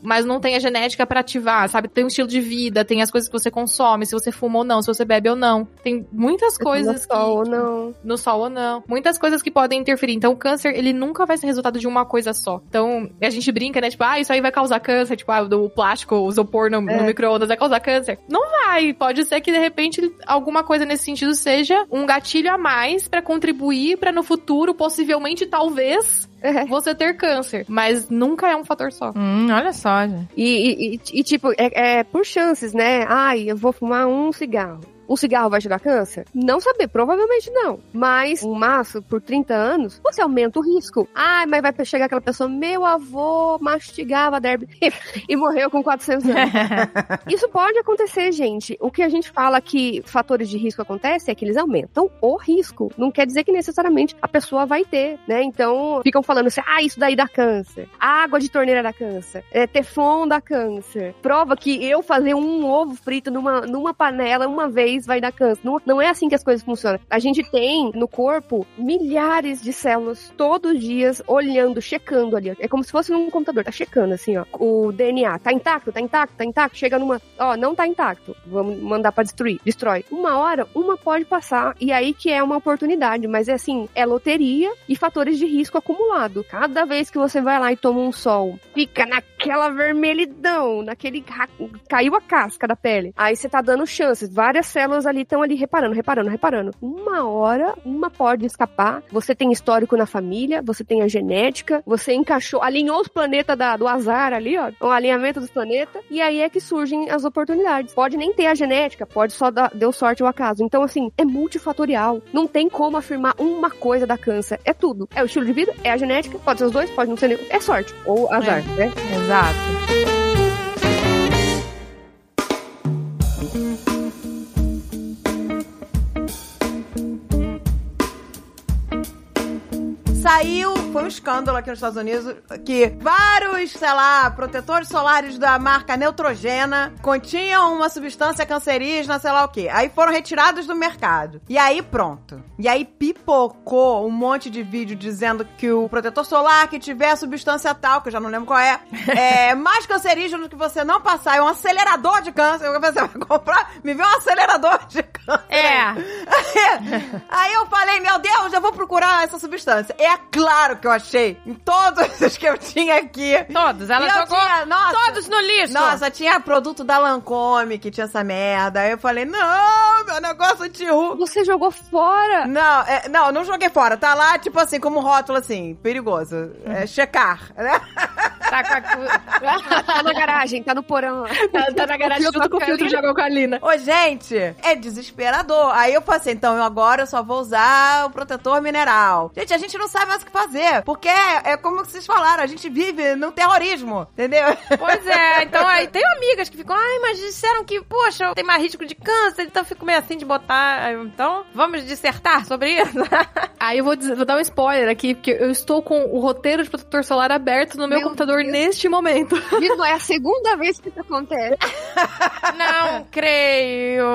mas não tem a genética pra ativar, sabe? Tem o estilo de vida, tem as coisas que você consome, se você fuma ou não, se você bebe ou não. Tem muitas coisas No sol ou que, não. no sol ou não. Muitas coisas que podem interferir. Então, o câncer, ele nunca vai ser resultado de uma coisa só. Então, a gente brinca, né? Tipo, ah, isso aí vai causar câncer. Tipo, ah, o plástico, o isopor no, no É. micro-ondas vai causar câncer. Não vai. Pode ser que, de repente, alguma coisa nesse sentido seja um gatilho a mais pra contribuir pra no futuro, possivelmente, talvez, É. você ter câncer. Mas nunca é um fator só. Hum, olha só, gente. E, e- e- e, tipo, é, é por chances, né? Ai, eu vou fumar um cigarro. Um cigarro vai te dar câncer? Não saber, provavelmente não. Mas um maço por 30 anos, você aumenta o risco. Ai, mas vai chegar aquela pessoa, meu avô mastigava derby e morreu com 400 anos. Isso pode acontecer, gente. O que a gente fala que fatores de risco acontecem é que eles aumentam o risco. Não quer dizer que necessariamente a pessoa vai ter, né? Então, ficam falando assim, ah, isso daí dá câncer. Água de torneira dá câncer. É, teflon dá câncer. Prova que eu fazer um ovo frito numa, numa panela uma vez vai dar câncer. Não, não é assim que as coisas funcionam. A gente tem no corpo milhares de células todos os dias olhando, checando ali. É como se fosse num computador, tá checando assim, ó. O DNA tá intacto, tá intacto, tá intacto. Chega numa, ó, não tá intacto. Vamos mandar pra destruir. Destrói. Uma hora, uma pode passar e aí que é uma oportunidade, mas é assim, é loteria e fatores de risco acumulado. Cada vez que você vai lá e toma um sol, fica naquela vermelhidão, naquele caiu a casca da pele. Aí você tá dando chances, várias células ali estão ali reparando, reparando, reparando. Uma hora, uma pode escapar. Você tem histórico na família, você tem a genética, você encaixou, alinhou os planetas da- do azar ali, ó, o alinhamento dos planetas, e aí é que surgem as oportunidades. Pode nem ter a genética, pode só dar, deu sorte ao acaso. Então, assim, é multifatorial. Não tem como afirmar uma coisa da câncer. É tudo. É o estilo de vida, é a genética, pode ser os dois, pode não ser nenhum. É sorte. Ou azar, né? Exato. Saiu, foi um escândalo aqui nos Estados Unidos, que vários, sei lá, protetores solares da marca Neutrogena continham uma substância cancerígena, sei lá o quê. Aí foram retirados do mercado. E aí pronto. E aí pipocou um monte de vídeo dizendo que o protetor solar que tiver a substância tal, que eu já não lembro qual é, é mais cancerígeno que você não passar. É um acelerador de câncer. Você vai comprar, me vê um acelerador de câncer. É. Aí eu falei, meu Deus, eu vou procurar essa substância. É claro que eu achei em todos os que eu tinha aqui. Todos. Ela E jogou tinha- nossa, todos no lixo. Nossa, tinha produto da Lancome que tinha essa merda. Aí eu falei, não, meu negócio anti-ru. Você jogou fora. Não, é, não, não joguei fora. Tá lá, tipo assim, como rótulo assim, perigoso. É checar, né? Tá com a... Tá na garagem, tá no porão. Tá, tá na garagem junto com o filtro de água alcalina. Ô, gente, é desesperador. Aí eu falei assim, então eu agora eu só vou usar o protetor mineral. Gente, a gente não sabe mais o que fazer. Porque é, é como vocês falaram, a gente vive no terrorismo, entendeu? Pois é, então aí tem amigas que ficam, ai, mas disseram que, poxa, tem mais risco de câncer, então eu fico meio assim de botar. Então, vamos dissertar sobre isso? Aí eu vou, dizer- vou dar um spoiler aqui, porque eu estou com o roteiro de protetor solar aberto no meu, Meu computador Deus. neste momento. Isso é a segunda vez que isso acontece. Não creio.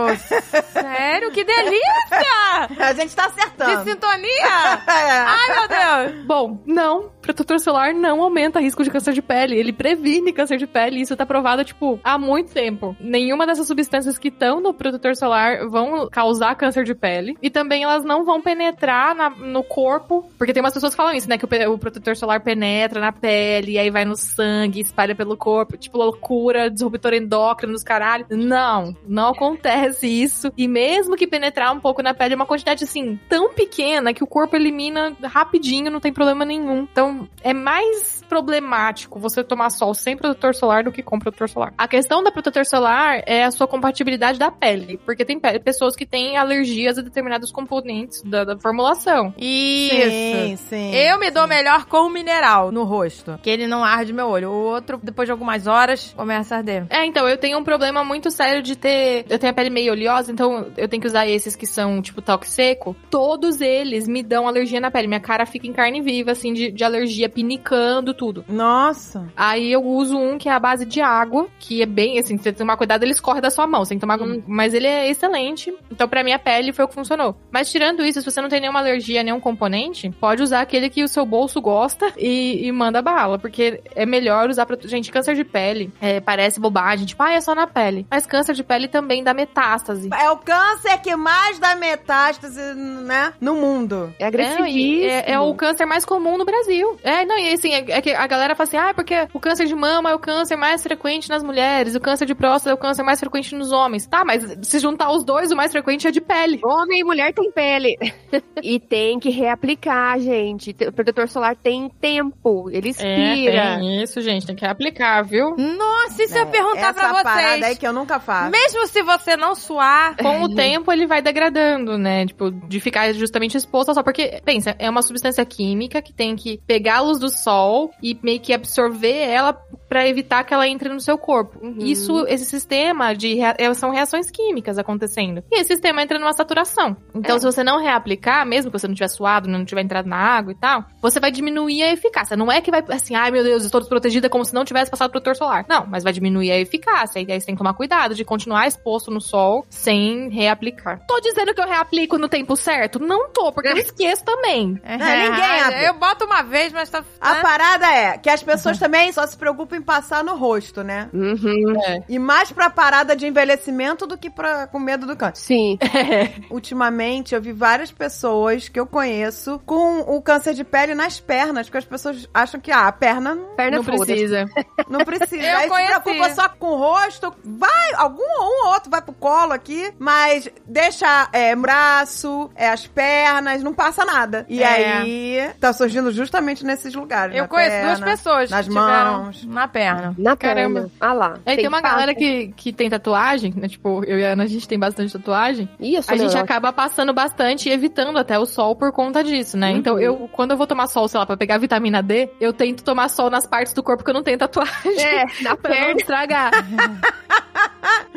Sério? Que delícia! A gente tá De acertando. sintonia! É. Ai, meu Deus! Bom, não. Protetor solar não aumenta risco de câncer de pele. Ele previne câncer de pele. Isso tá provado, tipo, há muito tempo. Nenhuma dessas substâncias que estão no protetor solar vão causar câncer de pele. E também elas não vão penetrar na- no corpo. Porque tem umas pessoas que falam isso, né? Que o, o protetor solar penetra na pele, e aí vai no sangue, espalha pelo corpo. Tipo, loucura, disruptor endócrino nos caralho. Não, não acontece isso. E mesmo que penetrar um pouco na pele, é uma quantidade, assim, tão pequena que o corpo elimina rapidinho, não tem problema nenhum. Então, é mais problemático você tomar sol sem protetor solar do que com protetor solar. A questão da protetor solar é a sua compatibilidade da pele, porque tem pe- pessoas que têm alergias a determinados componentes da, da formulação. Isso. Sim, sim. Eu me dou melhor com o mineral no rosto, que ele não arde meu olho. O outro, depois de algumas horas, começa a arder. É, então, eu tenho um problema muito sério de ter. Eu tenho a pele meio oleosa, então eu tenho que usar esses que são, tipo, toque seco. Todos eles me dão alergia na pele. Minha cara fica em carne viva, assim, de, de alergia, pinicando, tudo. Nossa. Aí eu uso um que é a base de água, que é bem, assim, você tem que tomar cuidado, ele escorre da sua mão, você tem que tomar. Mas ele é excelente. Então, pra minha pele, foi o que funcionou. Mas tirando isso, se você não tem nenhuma alergia, nenhum componente, pode usar aquele que o seu bolso gosta e, e manda bala. Porque é melhor usar pra. Gente, câncer de pele é, parece bobagem, tipo, ah, é só na pele. Mas câncer de pele também dá metástase. É o câncer que mais dá metástase, né? No mundo. É É, agressivíssimo. e é, é o câncer mais comum no Brasil. É, não, e assim, é, é que a galera fala assim, ah, porque o câncer de mama é o câncer mais frequente nas mulheres, o câncer de próstata é o câncer mais frequente nos homens. Tá, mas se juntar os dois, o mais frequente é de pele. Homem e mulher tem pele. e tem que reaplicar, gente. O protetor solar tem tempo. Ele expira. É, tem isso, gente, tem que aplicar, viu? Nossa, isso eu ia perguntar Essa pra parada aí vocês. que eu nunca faço. Mesmo se você não suar, Com o tempo ele vai degradando, né? Tipo, de ficar justamente exposto ao sol. Porque, pensa, é uma substância química que tem que pegar a luz do sol e meio que absorver ela pra evitar que ela entre no seu corpo. Uhum. Isso, esse sistema de rea- é, são reações químicas acontecendo. E esse sistema entra numa saturação. Então, É. se você não reaplicar, mesmo que você não tiver suado, não tiver entrado na água e tal, você vai diminuir a eficácia. Não é que vai assim, ai meu Deus, estou desprotegida como se não tivesse passado protetor solar. Não, mas vai diminuir a eficácia. E aí você tem que tomar cuidado de continuar exposto no sol sem reaplicar. Tô dizendo que eu reaplico no tempo certo? Não tô, porque eu esqueço também. É, ninguém abre. Eu boto uma vez, mas tá. A né? parada é que as pessoas também só se preocupam em passar no rosto, né? Uhum. E mais pra parada de envelhecimento do que pra, com medo do câncer. Sim. Ultimamente, eu vi várias pessoas que eu conheço com o câncer de pele nas pernas, porque as pessoas acham que, ah, a perna não, Perna não foda-se. precisa. não precisa. Eu Aí conheci. se preocupa só com o rosto, vai, algum um ou outro vai pro colo aqui, mas deixa é, braço, é, as pernas, não passa nada. E É. aí, tá surgindo justamente nesses lugares. Eu na conheço perna, duas pessoas nas que tiveram mãos. na perna. Na Caramba. perna. Ah lá. Aí tem, uma passa. galera que, que tem tatuagem, né? Tipo, eu e a Ana, a gente tem bastante tatuagem. Sou A gente neurótica. acaba passando bastante e evitando até o sol por conta disso, né? Então, eu, quando eu vou tomar sol, sei lá, pra pegar vitamina D, eu tento tomar sol nas partes do corpo que eu não tenho tatuagem. É, na Pra não perna. estragar.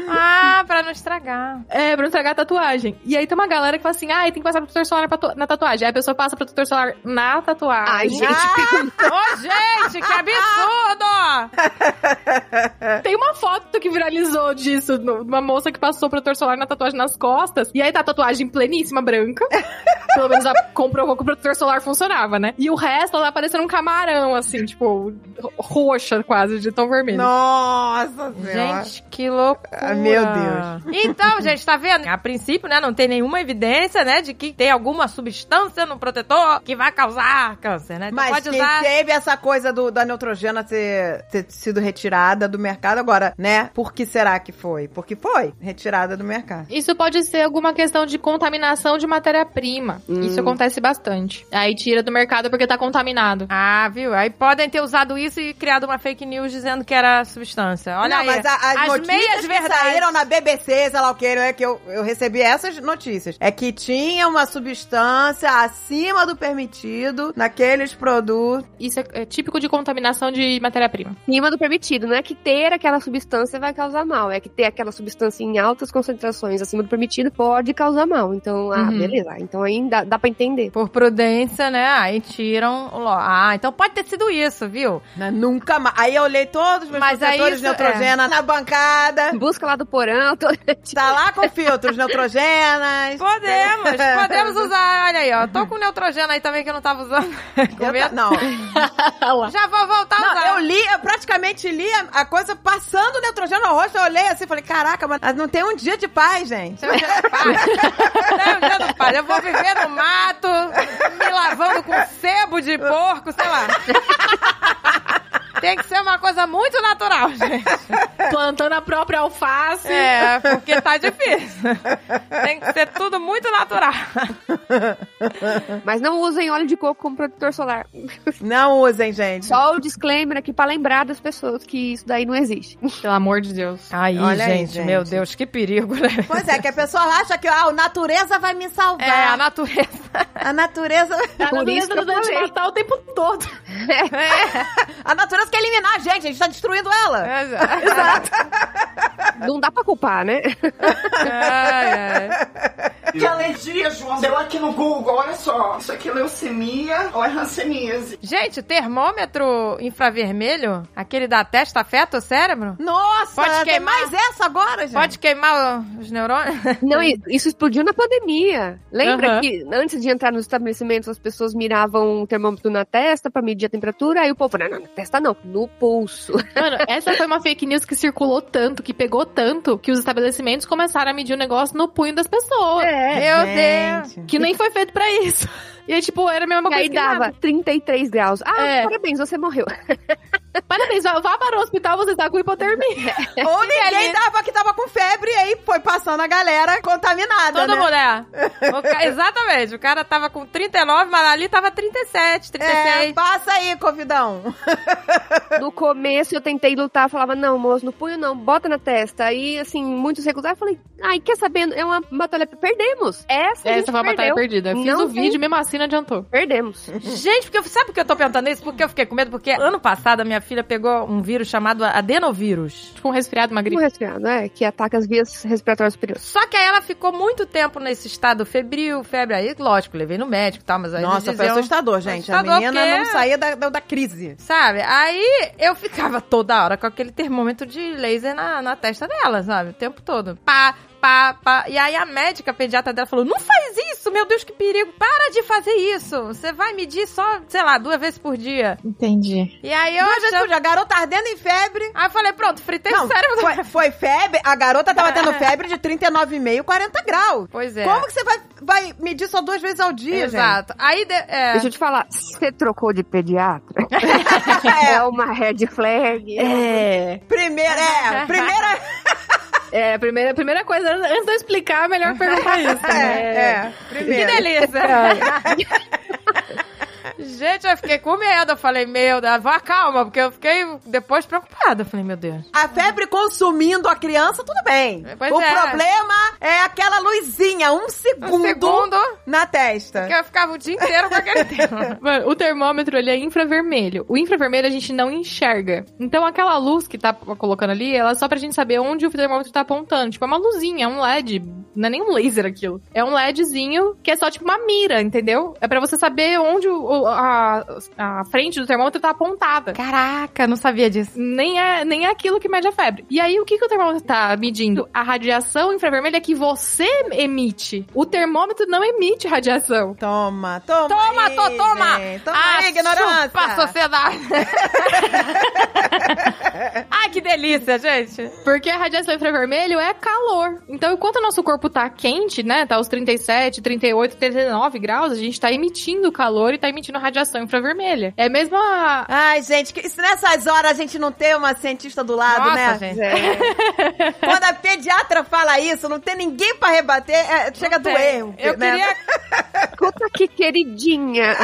Ah, pra não estragar. É, pra não estragar a tatuagem. E aí tem uma galera que fala assim, ah, tem que passar protetor solar na patu- na tatuagem. Aí a pessoa passa protetor solar na tatuagem. Ai, gente. Ô, gente, que absurdo! Tem uma foto que viralizou disso, uma moça que passou protetor solar na tatuagem nas costas. E aí tá a tatuagem pleníssima, branca. Pelo menos ela comprovou que o protetor solar funcionava, né? E o resto, ela tá parecendo um camarão, assim, tipo, roxa quase, de tão vermelho. Nossa senhora. Gente, que loucura. Ah, meu Deus. Então, gente, tá vendo? A princípio, né, não tem nenhuma evidência, né, de que tem alguma substância no protetor que vai causar câncer, né? Então Mas pode que usar... teve essa coisa do, da neutrogena ter, ter sido retirada do mercado agora, né? Por que será que foi? Porque foi retirada do mercado. Isso pode ser alguma questão de contaminação de matéria-prima. Isso acontece bastante. Aí tira do mercado porque tá contaminado. Ah, viu? Aí podem ter usado isso e criado uma fake news dizendo que era substância. Olha não, aí. mas a- as, as notícias verdades. saíram na BBC, sei lá o que, né, que eu, eu recebi essas notícias. É que tinha uma substância acima do permitido naqueles produtos. Isso é, é típico de contaminação de matéria-prima. Acima do permitido. Não é que ter aquela substância vai causar mal. É que ter aquela substância em altas concentrações acima do permitido pode causar mal. Então, ah, Uhum. beleza. Então ainda dá, dá pra entender. Por prudência, né? Aí tiram. Ah, então pode ter sido isso, viu? Não, nunca mais. Aí eu olhei todos os meus Mas aí isso- é. neutrogena na bancada. Busca lá do porão. tô- Tá lá com filtros neutrogenas. Podemos, podemos usar. Olha aí, ó. Tô com neutrogena aí também que eu não tava usando. Com Eu medo. ta- Não, Já vou voltar a não, usar. eu li, eu praticamente li a, a coisa passando o neutrogênio no rosto. Eu olhei assim e falei: caraca, mas não tem um dia de paz, gente. Seu dia do pai. Seu dia do pai. Eu vou viver no mato, me lavando com sebo de porco, sei lá. Tem que ser uma coisa muito natural, gente. Plantando a própria alface. É, porque tá difícil. Tem que ser tudo muito natural. Mas não usem óleo de coco como protetor solar. Não usem, gente. Só o disclaimer aqui pra lembrar das pessoas que isso daí não existe. Pelo amor de Deus. Aí, Olha aí, gente, gente. meu Deus, que perigo, né? Pois é, que a pessoa acha que ah, a natureza vai me salvar. É, a natureza. A natureza. A natureza falei. matar o tempo todo. A natureza quer eliminar a gente, a gente tá destruindo ela. É, Não dá pra culpar, né? Ai, ai. Que alergia, João. Deu aqui no Google, olha só. Isso aqui é leucemia ou é hanseníase? Gente, termômetro infravermelho, aquele da testa afeta o cérebro? Nossa, Pode queimar. mais essa agora, gente. Pode queimar os neurônios? Não, isso explodiu na pandemia. Lembra Aham. que antes de entrar nos estabelecimentos as pessoas miravam um termômetro na testa pra medir a temperatura, aí o povo falou, não, não, na testa não, no pulso. Mano, essa foi uma fake news que circulou tanto, que pegou tanto, que os estabelecimentos começaram a medir o negócio no punho das pessoas. É. Meu Deus. Que nem foi feito pra isso. E aí, tipo, era a mesma E coisa aí que dava nada. 33 graus. Ah, É. parabéns, você morreu. Parabéns, vá vá para o hospital, você tá com hipotermia. Ou ninguém dava que tava com febre e aí foi passando a galera contaminada, Todo né? mundo, é. O ca- Exatamente. O cara tava com 39, mas ali tava 37, 36. É, passa aí, Covidão. No começo eu tentei lutar, falava, não, moço, no punho não, bota na testa. Aí, assim, muitos recusaram. Eu falei, ai, quer saber? É uma batalha. Perdemos. Essa, a gente Essa foi uma batalha perdida. Fiz Não o vídeo, mesmo assim não adiantou. Perdemos. Gente, porque eu- sabe por que eu tô perguntando isso? Porque eu fiquei com medo, porque ano passado a minha filha pegou um vírus chamado adenovírus. Tipo um resfriado, uma Um gripe. resfriado, né? Que ataca as vias respiratórias superiores. Só que aí ela ficou muito tempo nesse estado febril, febre. Aí, lógico, levei no médico e tal, mas aí Nossa, foi assustador, gente. Assustador, a menina porque- não saía da, da, da crise. Sabe? Aí eu ficava toda hora com aquele termômetro de laser na, na testa dela, sabe? O tempo todo. Pá, pá, pá. E aí a médica a pediatra dela falou: Não faz isso, meu Deus, que perigo. Para de fazer isso. Você vai medir só, sei lá, duas vezes por dia. Entendi. E aí eu Duas vezes por dia. A garota ardendo em febre. Aí eu falei, pronto, fritei Não, o cérebro. foi, foi febre. A garota tava tendo febre de 39,5, 40 graus. Pois é. Como que você vai, vai medir só duas vezes ao dia, Exato. Aí, de- é, Deixa eu te falar, você trocou de pediatra? gente? É uma red flag. É. Primeira, é. Primeira. É, a primeira, a primeira coisa, antes de eu explicar, é melhor perguntar isso. É, né? é. que Primeira. delícia. Gente, eu fiquei com medo. Eu falei, meu Deus, vá calma, porque eu fiquei depois preocupada. Eu falei, meu Deus. A febre consumindo a criança, tudo bem. Pois o é. problema é aquela luzinha, um segundo, Um segundo, na testa. porque eu ficava o dia inteiro com aquele. Mano, o termômetro, ele é infravermelho. O infravermelho a gente não enxerga. Então, aquela luz que tá colocando ali, ela é só pra gente saber onde o termômetro tá apontando. Tipo, é uma luzinha, é um LED. Não é nem um laser aquilo. É um LEDzinho que é só tipo uma mira, entendeu? É pra você saber onde o- o- a, a frente do termômetro tá apontada. Caraca, não sabia disso. Nem é, nem é aquilo que mede a febre. E aí, o que, que o termômetro tá medindo? A radiação infravermelha que você emite. O termômetro não emite radiação. Toma, toma. Toma, aí, tô, toma! Toma ah, aí, ignorância. chupa sociedade. Ai, que delícia, gente. Porque a radiação infravermelho é calor. Então, enquanto o nosso corpo tá quente, né? Tá aos 37, 38, 39 graus, a gente tá emitindo calor e tá emitindo radiação infravermelha. É mesmo a. Ai, gente, que, se nessas horas a gente não tem uma cientista do lado, Nossa, né? gente. Quando a pediatra fala isso, não tem ninguém pra rebater, é, chega a doer. Eu né? queria... Escuta que queridinha.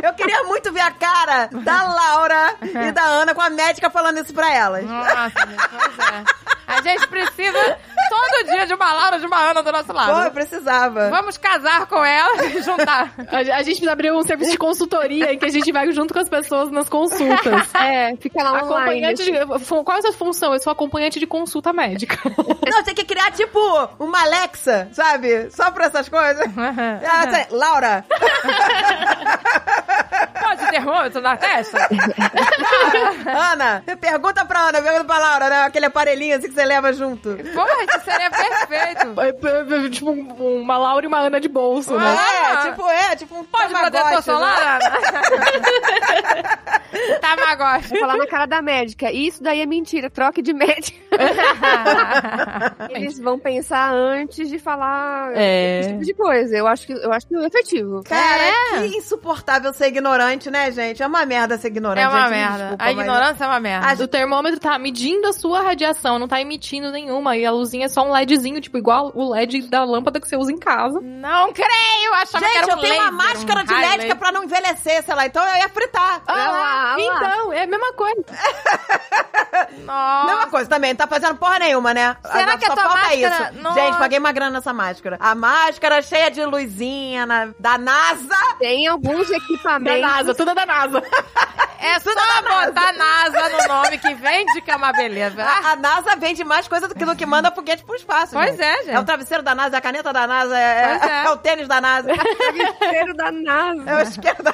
Eu queria muito ver a cara da Laura e da Ana com a médica falando isso pra elas. Nossa, gente, pois é. A gente precisa todo dia de uma Laura, de uma Ana do nosso lado. Pô, eu precisava. Vamos casar com ela e juntar. A, a gente precisa abrir um serviço de consultoria em que a gente vai junto com as pessoas nas consultas. É, fica lá online. Acompanhante de, fu- qual é a sua função? Eu sou acompanhante de consulta médica. Não, tem que criar, tipo, uma Alexa, sabe? Só pra essas coisas. Ah, sei, Laura, termômetro na testa? Ana, pergunta pra Ana, pergunta pra Laura, né? Aquele aparelhinho assim que você leva junto. Porra, isso seria perfeito. tipo, um- uma Laura e uma Ana de bolso, né? É, tipo, é, tipo um Pode Tamagotchi, né? solar, Ana? Tamagotchi. Vou falar na cara da médica. Isso daí é mentira, troque de médica. Eles vão pensar antes de falar É. esse tipo de coisa. Eu acho que eu acho que é efetivo. Cara, que insuportável ser ignorante, né, gente? É uma merda ser ignorante. É uma gente, me merda. desculpa, a mas- ignorância é uma merda. O termômetro tá medindo a sua radiação, não tá emitindo nenhuma. E a luzinha é só um LEDzinho, tipo, igual o LED da lâmpada que você usa em casa. Não creio! Achava que Gente, era eu um tenho uma laser, máscara um de LED que é laser. pra não envelhecer, sei lá. Então eu ia fritar. Ah lá, ah. Então, é a mesma coisa. Nossa. Mesma coisa também, não tá fazendo porra nenhuma, né? Será Ah, que a só tua falta máscara- isso. Nossa. Gente, paguei uma grana nessa máscara. A máscara cheia de luzinha na- da NASA. Tem alguns Da equipamentos. NASA, tudo é da NASA. É só botar NASA no nome que vende que é uma beleza. A, a NASA vende mais coisa do que, do que manda foguete pro espaço. Pois é, gente. É o travesseiro da NASA, é a caneta da NASA, é, é. é o tênis da NASA. Cheiro da NASA. É o isqueiro da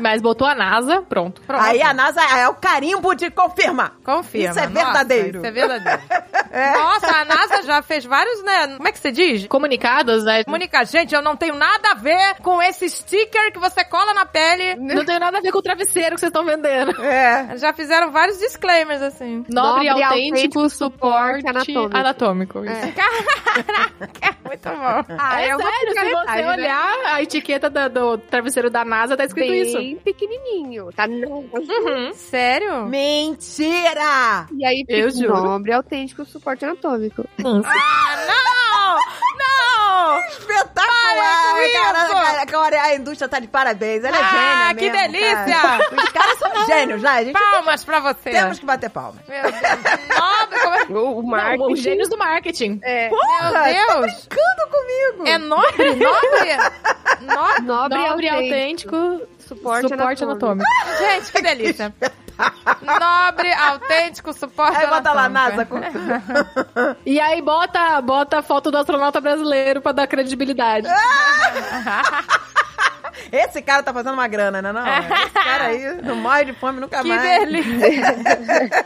Mas botou a NASA, pronto. Pronto. Aí a NASA é o carimbo de confirma. Confirma. Isso é Nossa, verdadeiro. isso é verdadeiro. Nossa, a NASA já fez vários, né? Como é que você diz? Comunicados, né? Comunicar. Gente, eu não tenho nada a ver com esse sticker que você cola na pele. Não tem nada a ver com o travesseiro que vocês estão vendendo. É. Já fizeram vários disclaimers, assim. Nobre, Nobre, autêntico, autêntico, suporte anatômico. anatômico. isso. É muito bom. Ah, É uma sério, se você né? olhar a etiqueta da- do travesseiro da NASA, tá escrito Bem isso. Pequenininho. Tá não. Uhum. Sério? Mentira! E aí Eu juro. nobre, autêntico, suporte anatômico. Não! Não! Espetacular! Com Cara, cara, cara, a indústria tá de parabéns. Ela é Ah, gênia que mesmo, delícia! cara. Os caras são gênios, né? A gente Palmas pra você. temos que bater palmas. Meu Deus. Nobre, como é... O, o Não, marketing. os gênios do marketing. É, Meu Porra, Deus. brincando comigo. É nobre? Nobre? Nobre? nobre, Nobre, autêntico, autêntico, suporte, suporte anatômico. anatômico. Gente, que delícia. Nobre, autêntico, suporte Aí bota lá, NASA. Com... E aí bota, bota a foto do astronauta brasileiro pra dar credibilidade. Esse cara tá fazendo uma grana, né? Não, esse cara aí não morre de fome nunca Que mais. delícia.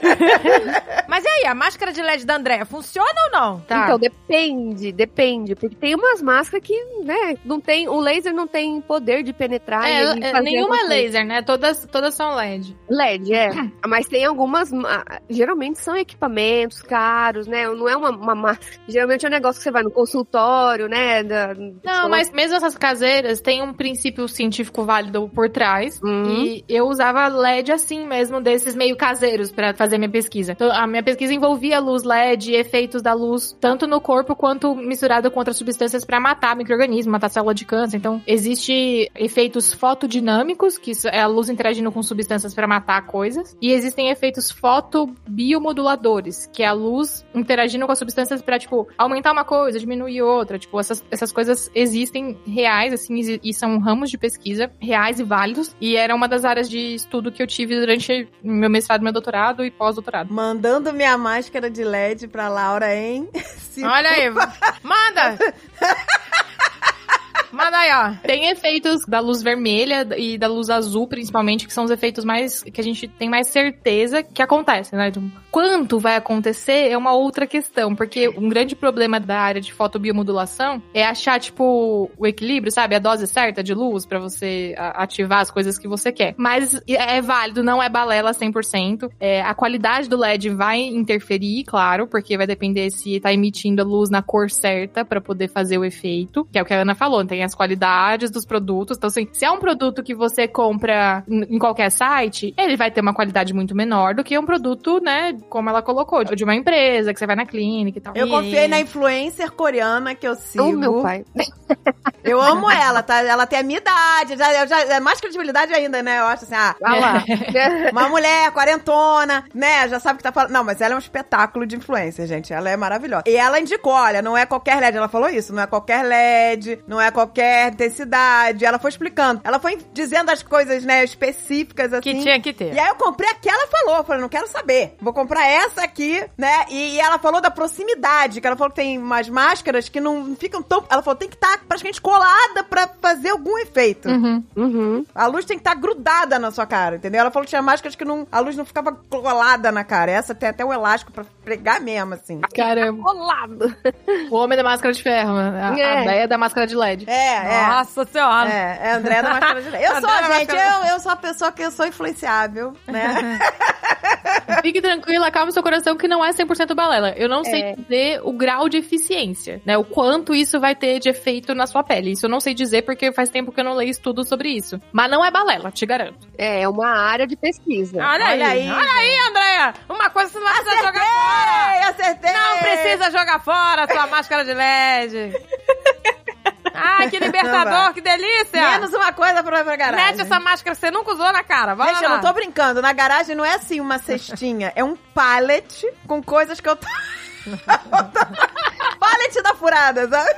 Mas e aí, a máscara de LED da Andréia funciona ou não? Tá. Então, depende, depende. Porque tem umas máscaras que, né, não tem. O laser não tem poder de penetrar. É, e é, fazer nenhuma é laser, né? Todas, todas são LED. LED, é. Mas tem algumas. ah, Geralmente são equipamentos caros, né? Não é uma, uma máscara. Geralmente é um negócio que você vai no consultório, né? da- Não, mas mesmo essas caseiras têm um princípio científico válido por trás. Uhum. E eu usava LED assim mesmo, desses meio caseiros pra fazer minha pesquisa. Então, a minha pesquisa envolvia luz LED efeitos da luz, tanto no corpo quanto misturado com outras substâncias pra matar micro-organismos, matar célula de câncer. Então, existe efeitos fotodinâmicos, que é a luz interagindo com substâncias pra matar coisas. E existem efeitos fotobiomoduladores, que é a luz interagindo com as substâncias pra, tipo, aumentar uma coisa, diminuir outra. Tipo, essas, essas coisas existem reais, assim, e e são ramos de pesquisa reais e válidos. E era uma das áreas de estudo que eu tive durante meu mestrado, meu doutorado e pós-doutorado. Mandando minha máscara de LED pra Laura, hein? Se Olha aí. Manda! Manda aí, ó. Tem efeitos da luz vermelha e da luz azul, principalmente, que são os efeitos mais que a gente tem mais certeza que acontecem, né? Então, Quanto vai acontecer é uma outra questão, porque um grande problema da área de fotobiomodulação é achar, tipo, o equilíbrio, sabe? A dose certa de luz pra você ativar as coisas que você quer. Mas é válido, não é balela 100%. É, a qualidade do LED vai interferir, claro, porque vai depender se tá emitindo a luz na cor certa pra poder fazer o efeito, que é o que a Ana falou. Tem tem as qualidades dos produtos. Então, assim, se é um produto que você compra em qualquer site, ele vai ter uma qualidade muito menor do que um produto, né, como ela colocou, de uma empresa, que você vai na clínica e tal. Eu confiei na influencer coreana que eu sigo. O meu pai. Eu amo ela, tá? Ela tem a minha idade, já, já, é mais credibilidade ainda, né? Eu acho assim, ah, lá. uma mulher quarentona, né? Já sabe o que tá falando. Não, mas ela é um espetáculo de influência, gente. Ela é maravilhosa. E ela indicou, olha, não é qualquer LED. Ela falou isso, não é qualquer LED, não é qualquer intensidade. Ela foi explicando. Ela foi dizendo as coisas, né, específicas, assim. Que tinha que ter. E aí eu comprei a que ela falou. Eu falei, não quero saber. Vou comprar essa aqui, né? E, e ela falou da proximidade, que ela falou que tem umas máscaras que não ficam tão. Ela falou, tem que estar praticamente colada pra fazer algum efeito. Uhum. Uhum. A luz tem que estar grudada na sua cara, entendeu? Ela falou que tinha máscaras que não, a luz não ficava colada na cara. Essa tem até um elástico pra pregar mesmo, assim. Caramba. Colado. O homem da máscara de ferro, né? A, É. a ideia da máscara de LED. É, é. Nossa senhora. É, é André da Máscara de Leite. Eu sou, André da gente, eu, eu sou a pessoa que eu sou influenciável, né? Fique tranquila, acalme seu coração que não é 100% balela. Eu não sei É. dizer o grau de eficiência, né? O quanto isso vai ter de efeito na sua pele. Isso eu não sei dizer porque faz tempo que eu não leio estudo sobre isso. Mas não é balela, te garanto. É, é uma área de pesquisa. Olha, Olha aí. aí. Olha aí, Andréia. Uma coisa você não vai precisar jogar fora. Ei, acertei! Não precisa jogar fora a sua máscara de LED. Ai, que libertador, que delícia. Menos uma coisa pra, pra garagem. Mete essa máscara que você nunca usou na cara. Vai Gente, lá. eu não tô brincando. Na garagem não é assim uma cestinha. É um pallet com coisas que eu tô... pallet da furada, sabe?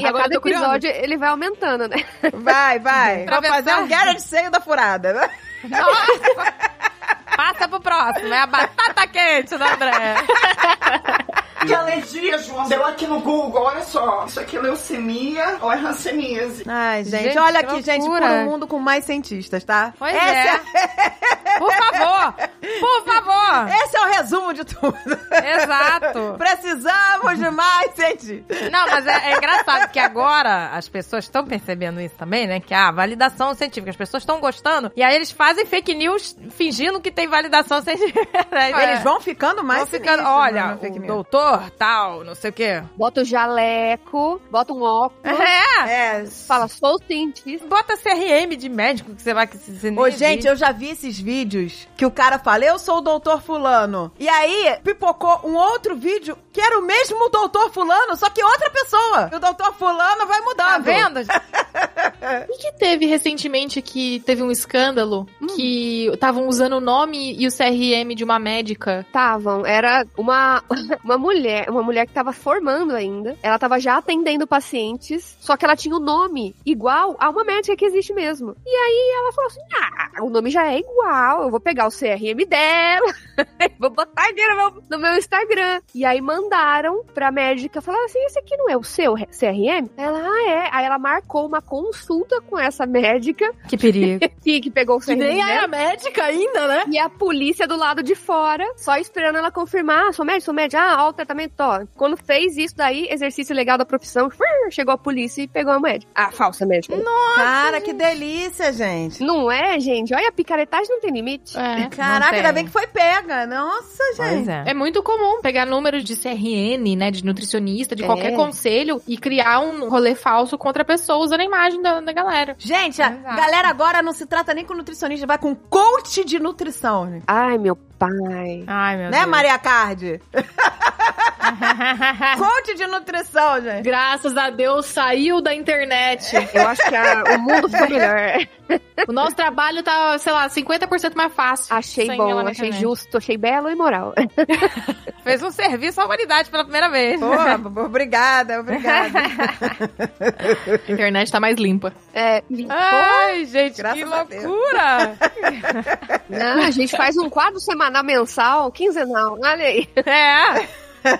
E a Agora cada episódio ele vai aumentando, né? Vai, vai. Vou Atravessar. fazer um garage seio da furada. né? Passa pro próximo. É a batata quente da Andréia. Que alergia, João. Deu aqui no Google, olha só. Isso aqui é leucemia ou é hanseníase? Ai, gente, Gente, olha aqui, gente, por loucura. um mundo com mais cientistas, tá? Pois Essa é. Por favor. Por favor. Esse é o resumo de tudo. Exato. Precisamos de mais cientistas. Não, mas é, é engraçado que agora as pessoas estão percebendo isso também, né? Que a validação científica, as pessoas estão gostando. E aí eles fazem fake news fingindo que tem validação científica. Né? Eles vão ficando mais Vão ficando, sinistros, olha, né, o doutor tal, não sei o quê. Bota o jaleco, bota um óculos, É. É. fala, sou cientista. Bota CRM de médico que você vai que você nem Ô, gente, eu já vi esses vídeos que o cara fala, eu sou o doutor fulano. E aí, pipocou um outro vídeo que era o mesmo doutor fulano, só que outra pessoa. E o doutor fulano vai mudando. Tá vendo? O que teve recentemente que teve um escândalo que estavam usando o nome e o CRM de uma médica? Estavam, era uma, uma mulher, uma mulher que tava formando ainda. Ela tava já atendendo pacientes, só que ela tinha o nome igual a uma médica que existe mesmo. E aí ela falou assim: ah, o nome já é igual, eu vou pegar o CRM dela, vou botar aqui no meu, no meu Instagram. E aí mandaram pra médica, falaram assim: esse aqui não é o seu CRM? Ela, ah, é. Aí ela marcou uma consulta com essa médica Que perigo. que, que pegou o CRM. dela. médica ainda, né? E a polícia do lado de fora, só esperando ela confirmar. Ah, sou médico, sou médico. Ah, ó, o tratamento, ó. Quando fez isso daí, exercício legal da profissão, chegou a polícia e pegou a médica. A falsa médica. Cara, que delícia, gente. Não é, gente? Olha, a picaretagem não tem limite. É. Caraca, ainda bem que foi pega. Nossa, gente. é. É muito comum pegar números de CRN, né, de nutricionista, de É. qualquer conselho e criar um rolê falso contra a pessoa usando a imagem da, da galera. Gente, a Exato. galera agora não se trata nem com nutricionista, vai com coach de nutrição, né? Ai, meu pai. Ai, meu Né, Deus. Maria Card? coach de nutrição, gente. Graças a Deus saiu da internet. Eu acho que a- o mundo ficou melhor. o nosso trabalho tá, sei lá, 50% mais fácil. Achei bom, achei internet. justo, achei belo e moral. Fez um serviço à humanidade pela primeira vez. Pô, obrigada, obrigada. A internet tá mais limpa. É, Ai, gente, Graças que a Deus. loucura! não, a gente faz um quadro semanal, mensal, quinzenal. Olha aí. É.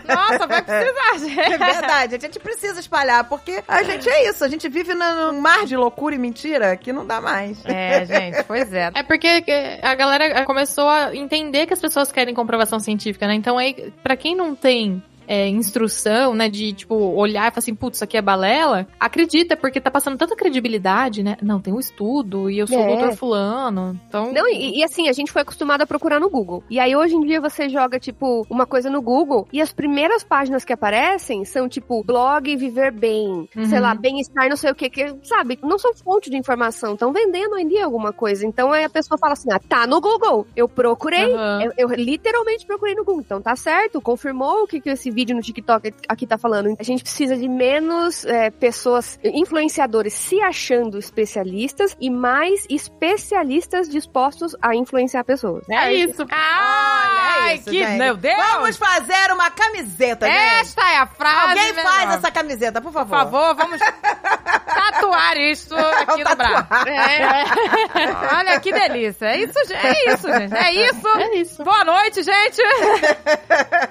Nossa, vai precisar, É gente. verdade, a gente precisa espalhar, porque a gente é isso, a gente vive num mar de loucura e mentira que não dá mais. É, gente, pois é. É porque a galera começou a entender que as pessoas querem comprovação científica, né? Então aí, pra quem não tem é, instrução, né? De, tipo, olhar e falar assim, putz, isso aqui é balela, acredita, porque tá passando tanta credibilidade, né? Não, tem um estudo e eu sou É. o doutor fulano. Então. Não, e, e assim, a gente foi acostumado a procurar no Google. E aí, hoje em dia, você joga, tipo, uma coisa no Google e as primeiras páginas que aparecem são, tipo, blog viver bem, Uhum. sei lá, bem-estar, não sei o que, que, sabe? Não são fonte de informação, estão vendendo ainda alguma coisa. Então, aí a pessoa fala assim, ah, tá no Google. Eu procurei, Aham. eu, eu literalmente procurei no Google. Então, tá certo, confirmou o que, que esse vídeo no TikTok aqui tá falando. A gente precisa de menos é, pessoas, influenciadores se achando especialistas e mais especialistas dispostos a influenciar pessoas. É isso. Ai, Olha isso, que, gente. meu Deus! Vamos fazer uma camiseta, gente. Esta é a frase. Alguém meu faz irmão. essa camiseta, por Por favor. favor, vamos tatuar isso aqui no braço. É. Olha que delícia. É isso, gente. É isso, gente. É isso. É isso. Boa noite, gente.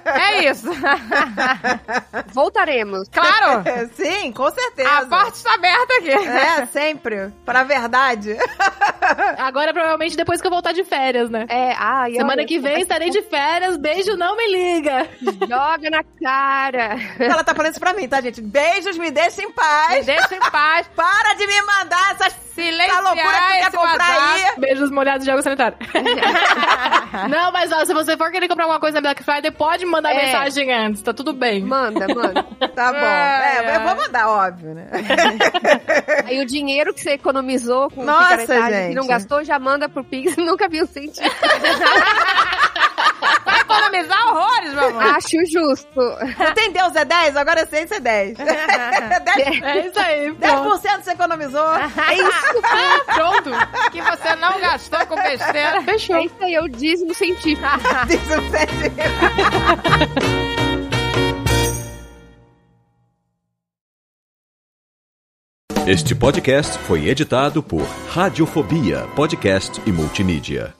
É isso. Voltaremos. Claro. Sim, com certeza. A porta está aberta aqui. É, sempre. Pra verdade. Agora, provavelmente, depois que eu voltar de férias, né? É, ai, Semana olha, que vem estarei de férias. Beijo, não me liga. Joga na cara. Ela tá falando isso pra mim, tá, gente? Beijos, me deixa em Me paz. deixa em paz. Para de me mandar essas Silenciar essa loucura que tu quer comprar WhatsApp. aí. Beijos molhados de água sanitária. não, mas ó, se você for querer comprar alguma coisa na Black Friday, pode mandar É. mensagem antes, tá tudo bem. Manda, manda. Tá bom. É, ai. eu vou mandar, óbvio, né? Aí o dinheiro que você economizou com Nossa, gente. que não gastou, já manda pro Pix. Nunca vi um sentido. Economizar horrores, meu amor. Acho justo. Você tem Deus é 10? Agora eu sei se é 10. 10%, É isso aí, pronto. 10 você economizou. É isso. Pronto. Que você não gastou com besteira. Fechou. É isso aí, é o dízimo científico. Diz o certo. Este podcast foi editado por Radiofobia, podcast e multimídia.